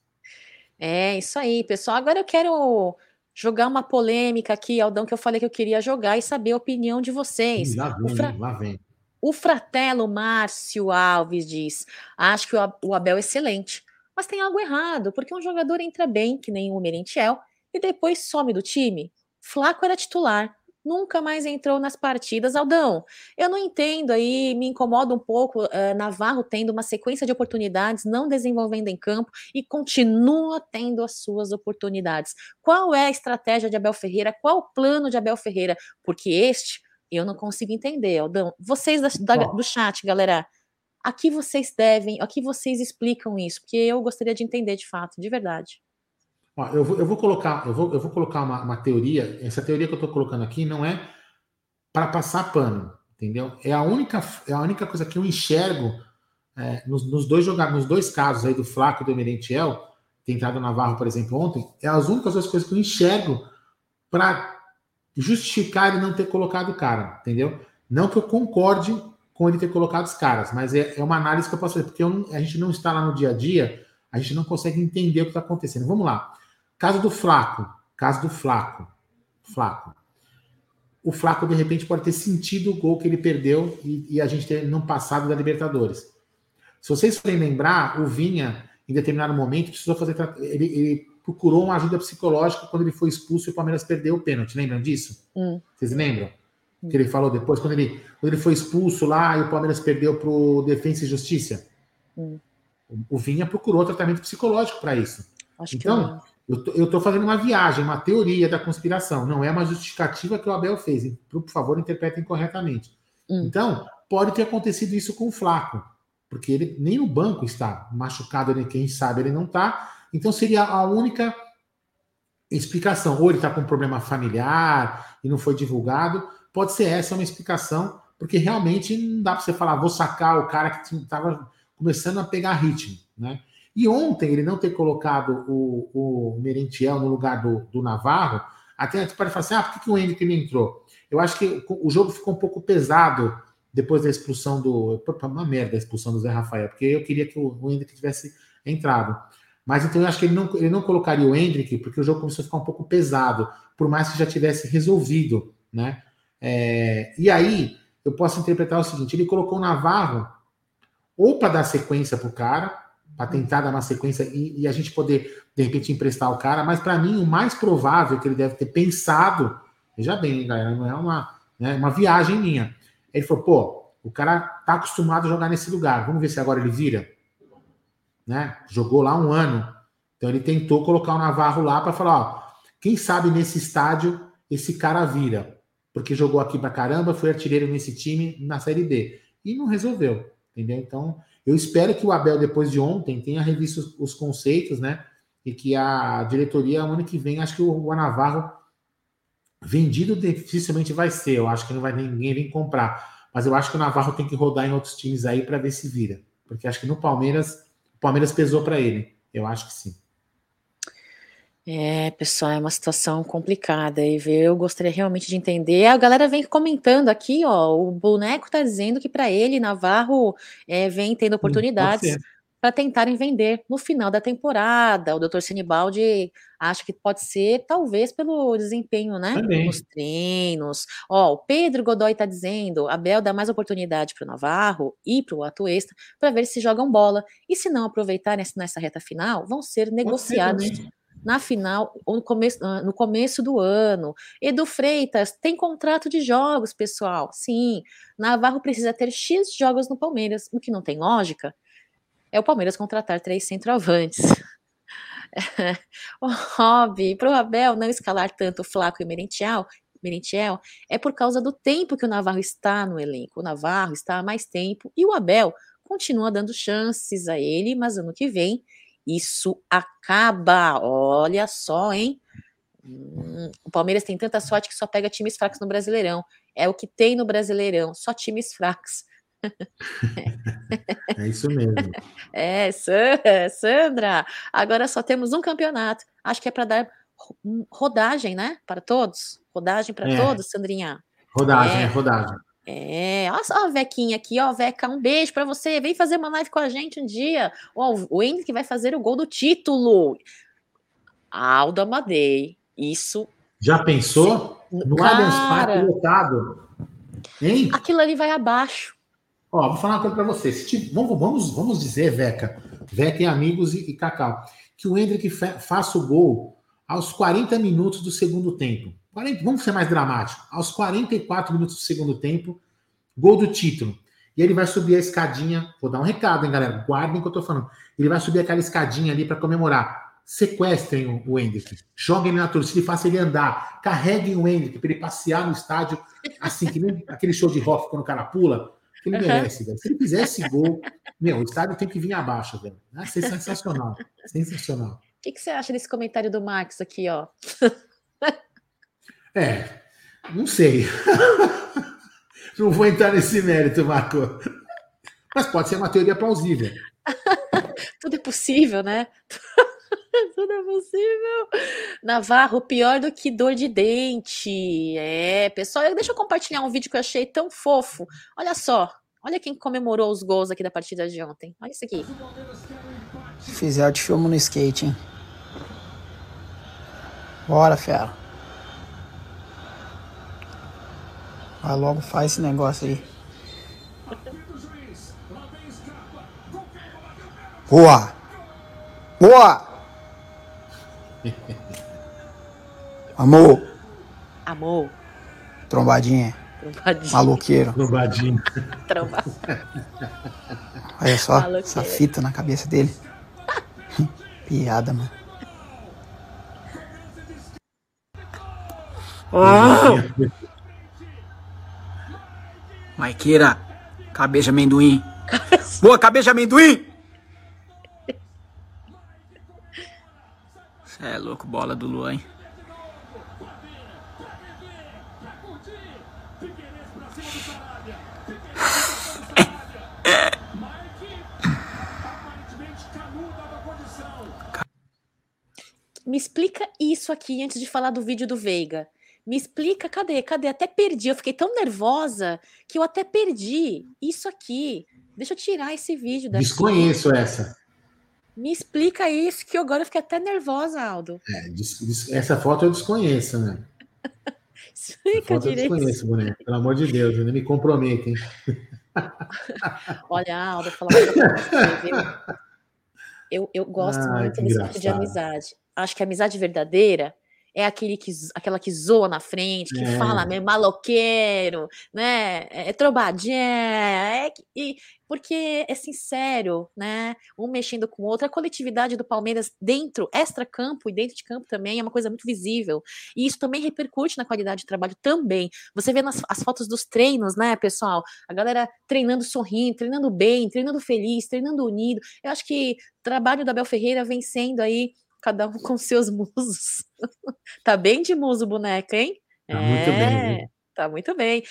É isso aí, pessoal. Agora eu quero jogar uma polêmica aqui, Aldão, que eu falei que eu queria jogar e saber a opinião de vocês. lá vem, fra... lá vem. O fratelo Márcio Alves diz: acho que o Abel é excelente, mas tem algo errado, porque um jogador entra bem, que nem o Merentiel, e depois some do time. Flaco era titular, nunca mais entrou nas partidas. Aldão, eu não entendo aí, me incomoda um pouco uh, Navarro tendo uma sequência de oportunidades, não desenvolvendo em campo e continua tendo as suas oportunidades. Qual é a estratégia de Abel Ferreira? Qual o plano de Abel Ferreira? Porque este eu não consigo entender, Aldão. Vocês da, da, do chat, galera, a que vocês devem, a que vocês explicam isso? Porque eu gostaria de entender de fato, de verdade. Ó, eu, vou, eu vou colocar, eu vou, eu vou colocar uma, uma teoria. Essa teoria que eu estou colocando aqui não é para passar pano, entendeu? É a única, é a única coisa que eu enxergo é, nos, nos, dois jogadores, nos dois casos aí do Flaco e do Merentiel, tentado Navarro, por exemplo, ontem, é as únicas duas coisas que eu enxergo para justificar ele não ter colocado o cara, entendeu? Não que eu concorde com ele ter colocado os caras, mas é, é uma análise que eu posso fazer, porque a gente não está lá no dia a dia, a gente não consegue entender o que está acontecendo. Vamos lá. Caso do Flaco, caso do Flaco, Flaco. O Flaco, de repente, pode ter sentido o gol que ele perdeu e, e a gente ter no passado da Libertadores. Se vocês forem lembrar, o Vinha, em determinado momento, precisou fazer. Ele, ele procurou uma ajuda psicológica quando ele foi expulso e o Palmeiras perdeu o pênalti. Lembram disso? Hum. Vocês lembram? Que ele falou depois, quando ele, quando ele foi expulso lá e o Palmeiras perdeu para o Defensa e Justiça. Hum. O Vinha procurou tratamento psicológico para isso. Acho então, eu estou fazendo uma viagem, uma teoria da conspiração. Não é uma justificativa que o Abel fez. Por favor, interpretem corretamente. Hum. Então, pode ter acontecido isso com o Flaco, porque ele nem no banco está machucado, nem quem sabe ele não está. Então, seria a única explicação. Ou ele está com um problema familiar e não foi divulgado, Pode ser essa uma explicação, porque realmente não dá para você falar, vou sacar o cara que estava começando a pegar ritmo, né? E ontem ele não ter colocado o, o Merentiel no lugar do, do Navarro, até pode falar assim, ah, por que, que o Henrique não entrou? Eu acho que o jogo ficou um pouco pesado depois da expulsão do. Uma merda a expulsão do Zé Rafael, porque eu queria que o, o Hendrick tivesse entrado. Mas então eu acho que ele não, ele não colocaria o Hendrick, porque o jogo começou a ficar um pouco pesado, por mais que já tivesse resolvido, né? É, e aí, eu posso interpretar o seguinte: ele colocou o Navarro ou para dar sequência pro cara, para tentar dar uma sequência e, e, a gente poder, de repente, emprestar o cara, mas para mim o mais provável que ele deve ter pensado, veja bem, galera, não é uma, né, uma viagem minha. Ele falou, pô, o cara tá acostumado a jogar nesse lugar, vamos ver se agora ele vira. Né? Jogou lá um ano, então ele tentou colocar o Navarro lá para falar, ó, quem sabe nesse estádio esse cara vira, porque jogou aqui pra caramba, foi artilheiro nesse time na Série B e não resolveu, entendeu? Então eu espero que o Abel, depois de ontem, tenha revisto os, os conceitos, né? E que a diretoria, ano que vem, acho que o, o Navarro vendido dificilmente vai ser. Eu acho que não vai ninguém vir comprar. Mas eu acho que o Navarro tem que rodar em outros times aí para ver se vira. Porque acho que no Palmeiras, o Palmeiras pesou para ele. Eu acho que sim. É, pessoal, é uma situação complicada e eu gostaria realmente de entender. A galera vem comentando aqui, ó, o boneco tá dizendo que para ele Navarro é, vem tendo oportunidades para tentarem vender no final da temporada. O Dr. Sinibaldi acha que pode ser, talvez, pelo desempenho, né? Também. Nos treinos. Ó, o Pedro Godoy tá dizendo: Abel dá mais oportunidade para o Navarro e para o Atuesta para ver se jogam bola. E se não aproveitarem nessa reta final, vão ser negociados na final, no começo, ah, no começo do ano. Edu Freitas, tem contrato de jogos, pessoal. Sim, Navarro precisa ter X jogos no Palmeiras, o que não tem lógica. É o Palmeiras contratar três centroavantes. o para o Abel não escalar tanto Flaco e Merentiel, Merentiel, é por causa do tempo que o Navarro está no elenco. O Navarro está há mais tempo e o Abel continua dando chances a ele, mas ano que vem isso acaba. Olha só, hein? Hum, o Palmeiras tem tanta sorte que só pega times fracos no Brasileirão. É o que tem no Brasileirão, só times fracos. é isso mesmo. É, Sandra, agora só temos um campeonato. Acho que é para dar rodagem, né? Para todos. Rodagem para é. todos, Sandrinha. Rodagem, é, é rodagem. É, olha só a Vequinha aqui, ó, Veca, um beijo para você. Vem fazer uma live com a gente um dia. Ó, o Henrique que vai fazer o gol do título. Aldo Amadei. Isso. Já pensou? No Cara, Allianz Parque lotado. Hein? Aquilo ali vai abaixo. Ó, vou falar uma coisa para você. Se, vamos, vamos, vamos dizer, Veca, Veca e amigos e, e Cacau, que o Hendrick faça o gol aos 40 minutos do segundo tempo. 40, vamos ser mais dramático. Aos 44 minutos do segundo tempo, gol do título. E ele vai subir a escadinha. Vou dar um recado, hein, galera? Guardem o que eu tô falando. Ele vai subir aquela escadinha ali para comemorar. Sequestrem o Hendrick. Joguem ele na torcida e façam ele andar. Carreguem o Hendrick para ele passear no estádio, assim, que nem aquele show de rock quando o cara pula. Que ele merece, velho. Se ele fizer esse gol, meu, o estádio tem que vir abaixo, velho. Ser sensacional. Sensacional. O que, que você acha desse comentário do Max aqui, ó? É, não sei. não vou entrar nesse mérito, Marco. Mas pode ser uma teoria plausível. Tudo é possível, né? Tudo é possível. Navarro, pior do que dor de dente. É, pessoal, deixa eu compartilhar um vídeo que eu achei tão fofo. Olha só. Olha quem comemorou os gols aqui da partida de ontem. Olha isso aqui. Fizer de filme no skate, hein? Bora, fera. Vai logo, faz esse negócio aí. Boa! Boa! Amor! Amor! Trombadinha. Trombadinha. Maloqueiro. Trombadinho. Tromba. Olha só, Maloqueiro. essa fita na cabeça dele. Piada, mano. Oh! Maiqueira, cabeça amendoim. Boa, cabeça amendoim! Você é louco, bola do Luan, hein? Me explica isso aqui antes de falar do vídeo do Veiga. Me explica, cadê? Cadê? Até perdi. Eu fiquei tão nervosa que eu até perdi isso aqui. Deixa eu tirar esse vídeo daqui. Desconheço essa. Me explica isso, que agora eu fiquei até nervosa, Aldo. É, essa foto eu desconheço, né? explica direito. Eu desconheço, boneco. Pelo amor de Deus, não me comprometa, hein? Olha, falar uma coisa eu, eu gosto ah, muito desse tipo de amizade. Acho que a amizade verdadeira é aquele que, aquela que zoa na frente, que é. fala meio maloqueiro, né? É, é trobadinha, é, e, porque é sincero, né? Um mexendo com o outro. A coletividade do Palmeiras dentro, extra-campo e dentro de campo também é uma coisa muito visível. E isso também repercute na qualidade de trabalho também. Você vê nas as fotos dos treinos, né, pessoal? A galera treinando sorrindo, treinando bem, treinando feliz, treinando unido. Eu acho que o trabalho da Abel Ferreira vem sendo aí cada um com seus musos. tá bem de muso boneca, hein? Tá é, muito bem. Tá muito bem.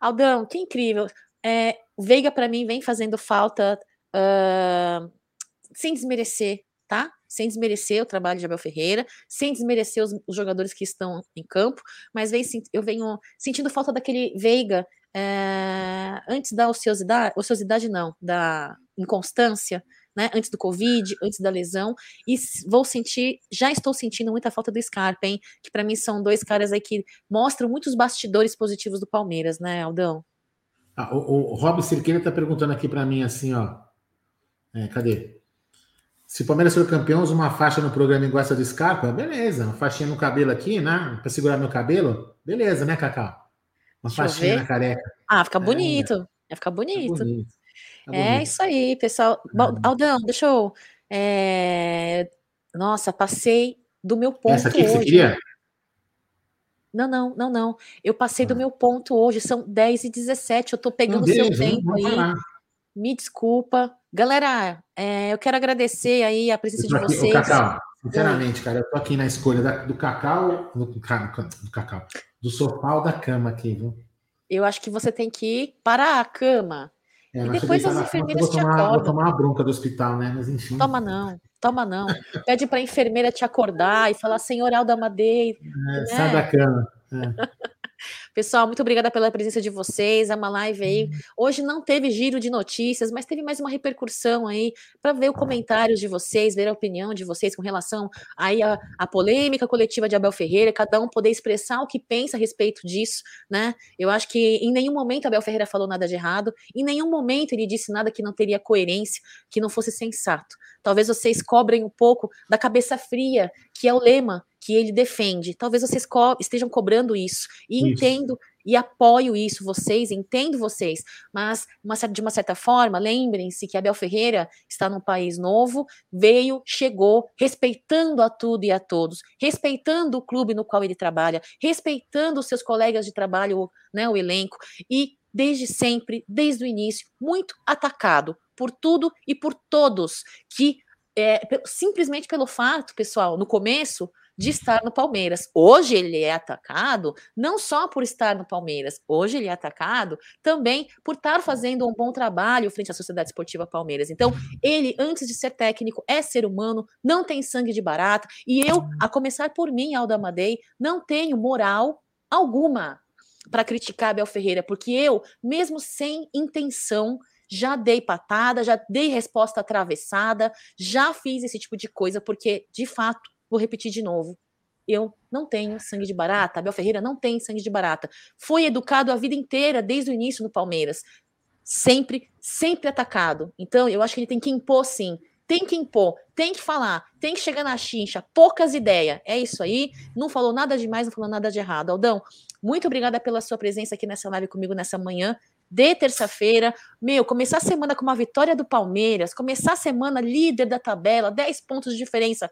Aldão, que incrível. É, o Veiga, para mim, vem fazendo falta uh, sem desmerecer, tá? Sem desmerecer o trabalho de Abel Ferreira, sem desmerecer os, os jogadores que estão em campo, mas vem, eu venho sentindo falta daquele Veiga é, antes da ociosidade, ociosidade não, da inconstância, né, antes do Covid, antes da lesão, e vou sentir, já estou sentindo muita falta do Scarpa, hein, que para mim são dois caras aí que mostram muitos bastidores positivos do Palmeiras, né, Aldão? Ah, o, o Rob Cirqueira está perguntando aqui para mim assim, ó, é, cadê? Se o Palmeiras for campeão, usa uma faixa no programa igual essa do Scarpa, beleza, uma faixinha no cabelo aqui, né, para segurar meu cabelo, beleza, né, Cacau? Uma Deixa faixinha na careca. Ah, fica bonito, é, vai ficar bonito. Fica bonito. Tá é isso aí, pessoal. Uhum. Aldão, deixa eu. É... Nossa, passei do meu ponto. Essa aqui hoje. que você queria? Não, não, não, não. Eu passei ah. do meu ponto hoje, são 10 e 17. Eu tô pegando o seu tempo aí. Me desculpa. Galera, é, eu quero agradecer aí a presença de aqui, vocês. Cacau, sinceramente, cara, eu tô aqui na escolha da, do cacau, do, do, cacau, do sofá ou da cama aqui, viu? Eu acho que você tem que ir para a cama. É, e depois as enfermeiras te tomar, acordam. Vou tomar uma bronca do hospital, né? Mas enfim. Toma não, toma não. Pede para a enfermeira te acordar e falar, senhor Alda Madeira. É, né? Sai da cama. É. Pessoal, muito obrigada pela presença de vocês. É uma live aí. Uhum. Hoje não teve giro de notícias, mas teve mais uma repercussão aí para ver o comentário de vocês, ver a opinião de vocês com relação aí a, a polêmica coletiva de Abel Ferreira, cada um poder expressar o que pensa a respeito disso, né? Eu acho que em nenhum momento Abel Ferreira falou nada de errado, em nenhum momento ele disse nada que não teria coerência, que não fosse sensato. Talvez vocês cobrem um pouco da cabeça fria, que é o lema que ele defende. Talvez vocês co estejam cobrando isso. E isso. entendo e apoio isso, vocês, entendo vocês, mas uma, de uma certa forma, lembrem-se que Abel Ferreira está num país novo, veio, chegou, respeitando a tudo e a todos, respeitando o clube no qual ele trabalha, respeitando os seus colegas de trabalho, né, o elenco, e desde sempre, desde o início, muito atacado por tudo e por todos que é, simplesmente pelo fato, pessoal, no começo, de estar no Palmeiras. Hoje ele é atacado não só por estar no Palmeiras, hoje ele é atacado também por estar fazendo um bom trabalho frente à Sociedade Esportiva Palmeiras. Então, ele, antes de ser técnico, é ser humano, não tem sangue de barata, e eu, a começar por mim, Alda Amadei, não tenho moral alguma para criticar Abel Ferreira, porque eu, mesmo sem intenção, já dei patada, já dei resposta atravessada, já fiz esse tipo de coisa, porque, de fato, Vou repetir de novo. Eu não tenho sangue de barata. Abel Ferreira não tem sangue de barata. Foi educado a vida inteira, desde o início no Palmeiras. Sempre, sempre atacado. Então, eu acho que ele tem que impor, sim. Tem que impor, tem que falar, tem que chegar na chincha. Poucas ideias. É isso aí. Não falou nada demais, não falou nada de errado. Aldão, muito obrigada pela sua presença aqui nessa live comigo nessa manhã de terça-feira. Meu, começar a semana com uma vitória do Palmeiras, começar a semana líder da tabela, 10 pontos de diferença.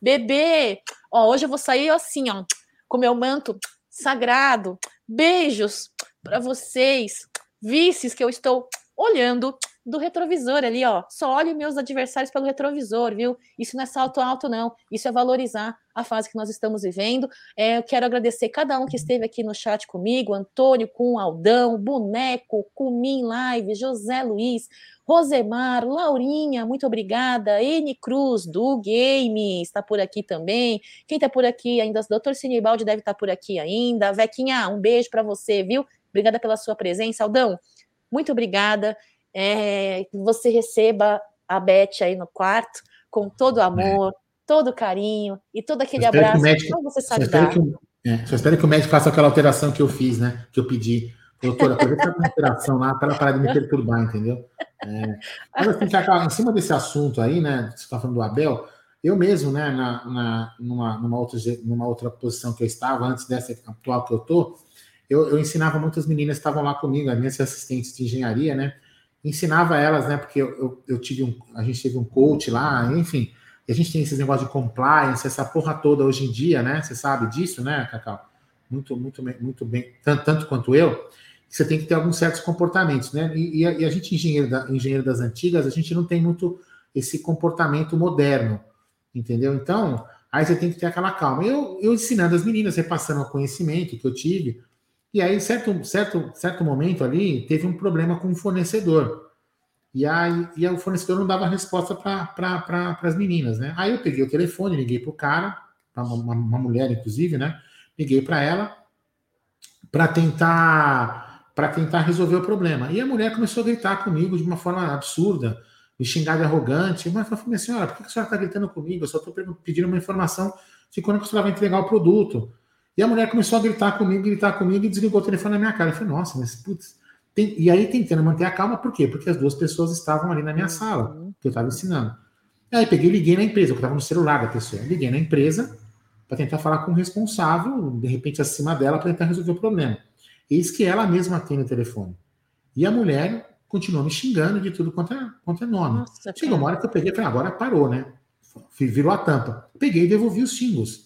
Bebê, ó, hoje eu vou sair assim, ó, com meu manto sagrado. Beijos para vocês, vices que eu estou olhando do retrovisor ali, ó. Só olhe meus adversários pelo retrovisor, viu? Isso não é salto alto, não. Isso é valorizar a fase que nós estamos vivendo. É, eu quero agradecer cada um que esteve aqui no chat comigo: Antônio com Aldão, Boneco, Cumim Live, José Luiz, Rosemar, Laurinha, muito obrigada. N Cruz, do Game, está por aqui também. Quem está por aqui ainda? Doutor Sinibaldi deve estar tá por aqui ainda. Vequinha, um beijo para você, viu? Obrigada pela sua presença. Aldão, muito obrigada é, que você receba a Beth aí no quarto com todo o amor, é. todo o carinho e todo aquele abraço que, médico, que você sabe só dar. Que, é, só espero que o médico faça aquela alteração que eu fiz, né? Que eu pedi Doutora, aproveita a interação lá para parar de me perturbar, entendeu? É, mas assim, em cima desse assunto aí, né? Você está falando do Abel, eu mesmo, né, na, na, numa, numa, outra, numa outra posição que eu estava, antes dessa atual que eu tô, eu, eu ensinava muitas meninas que estavam lá comigo, as minhas assistentes de engenharia, né? Ensinava elas, né? Porque eu, eu, eu tive um, a gente teve um coach lá, enfim, a gente tem esses negócios de compliance, essa porra toda hoje em dia, né? Você sabe disso, né, Cacau? Muito, muito, muito bem, tanto, tanto quanto eu. Você tem que ter alguns certos comportamentos, né? E, e, a, e a, gente, engenheiro, da, engenheiro das antigas, a gente não tem muito esse comportamento moderno, entendeu? Então, aí você tem que ter aquela calma. Eu, eu ensinando as meninas, repassando o conhecimento que eu tive, e aí, certo, certo, certo momento ali, teve um problema com o fornecedor. E aí, e o fornecedor não dava resposta para pra, as meninas, né? Aí eu peguei o telefone, liguei para o cara, para uma, uma, mulher, inclusive, né? Liguei para ela para tentar para tentar resolver o problema. E a mulher começou a gritar comigo de uma forma absurda, me xingar de arrogante. Mas eu falei, minha senhora, por que a senhora está gritando comigo? Eu só estou pedindo uma informação de quando a senhora vai entregar o produto. E a mulher começou a gritar comigo, gritar comigo e desligou o telefone na minha cara. Eu falei, nossa, mas putz. Tem... E aí tentando manter a calma, por quê? Porque as duas pessoas estavam ali na minha sala, que eu estava ensinando. Aí peguei e liguei na empresa, eu estava no celular da pessoa. Liguei na empresa para tentar falar com o responsável, de repente acima dela, para tentar resolver o problema. Eis que ela mesma atende o telefone. E a mulher continuou me xingando de tudo quanto é, quanto é nome. Nossa, Chegou uma hora que eu peguei e falei, agora parou, né? Virou a tampa. Peguei e devolvi os xingos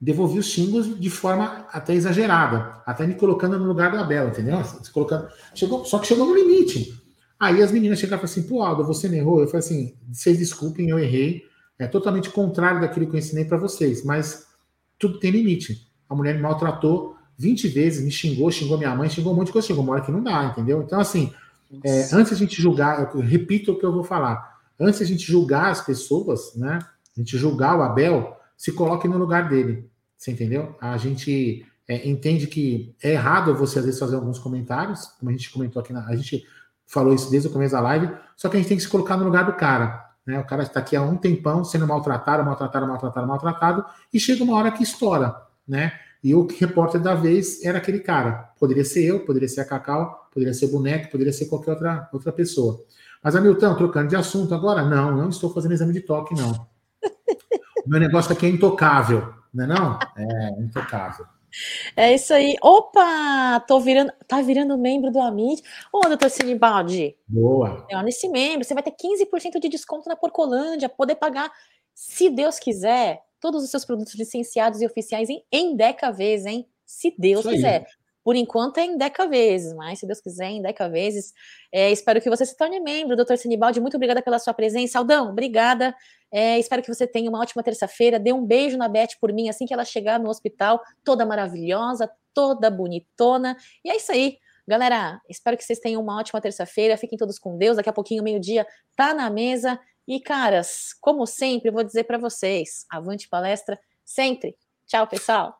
devolvi os xingos de forma até exagerada, até me colocando no lugar do Abel, entendeu? Colocando, chegou, só que chegou no limite. Aí as meninas chegaram e falaram assim: pô, Aldo, você me errou? Eu falei assim: vocês desculpem, eu errei. É totalmente contrário daquilo que eu ensinei para vocês, mas tudo tem limite. A mulher me maltratou 20 vezes, me xingou, xingou minha mãe, xingou um monte de coisa, chegou uma hora que não dá, entendeu? Então, assim, é, antes a gente julgar, eu repito o que eu vou falar, antes a gente julgar as pessoas, né? A gente julgar o Abel, se coloque no lugar dele. Você entendeu? A gente é, entende que é errado você às vezes fazer alguns comentários, como a gente comentou aqui, na, a gente falou isso desde o começo da live, só que a gente tem que se colocar no lugar do cara. Né? O cara está aqui há um tempão sendo maltratado, maltratado, maltratado, maltratado, e chega uma hora que estoura, né? E o repórter da vez era aquele cara. Poderia ser eu, poderia ser a Cacau, poderia ser boneco, poderia ser qualquer outra, outra pessoa. Mas, Hamilton, trocando de assunto agora, não, não estou fazendo exame de toque, não. Meu negócio aqui é intocável, não é não? É intocável. É isso aí. Opa, tô virando, tá virando membro do Amit. Ô, doutor Sinibaldi. Boa. É, nesse membro, você vai ter 15% de desconto na Porcolândia, poder pagar, se Deus quiser, todos os seus produtos licenciados e oficiais em, em Deca vezes, hein? Se Deus quiser. Por enquanto é em Deca vezes, mas se Deus quiser, em Deca vezes. É, espero que você se torne membro, doutor Sinibaldi. Muito obrigada pela sua presença. Aldão, obrigada. É, espero que você tenha uma ótima terça-feira. Dê um beijo na Beth por mim assim que ela chegar no hospital, toda maravilhosa, toda bonitona. E é isso aí. Galera, espero que vocês tenham uma ótima terça-feira. Fiquem todos com Deus. Daqui a pouquinho, meio-dia, tá na mesa. E, caras, como sempre, vou dizer para vocês: avante palestra sempre. Tchau, pessoal.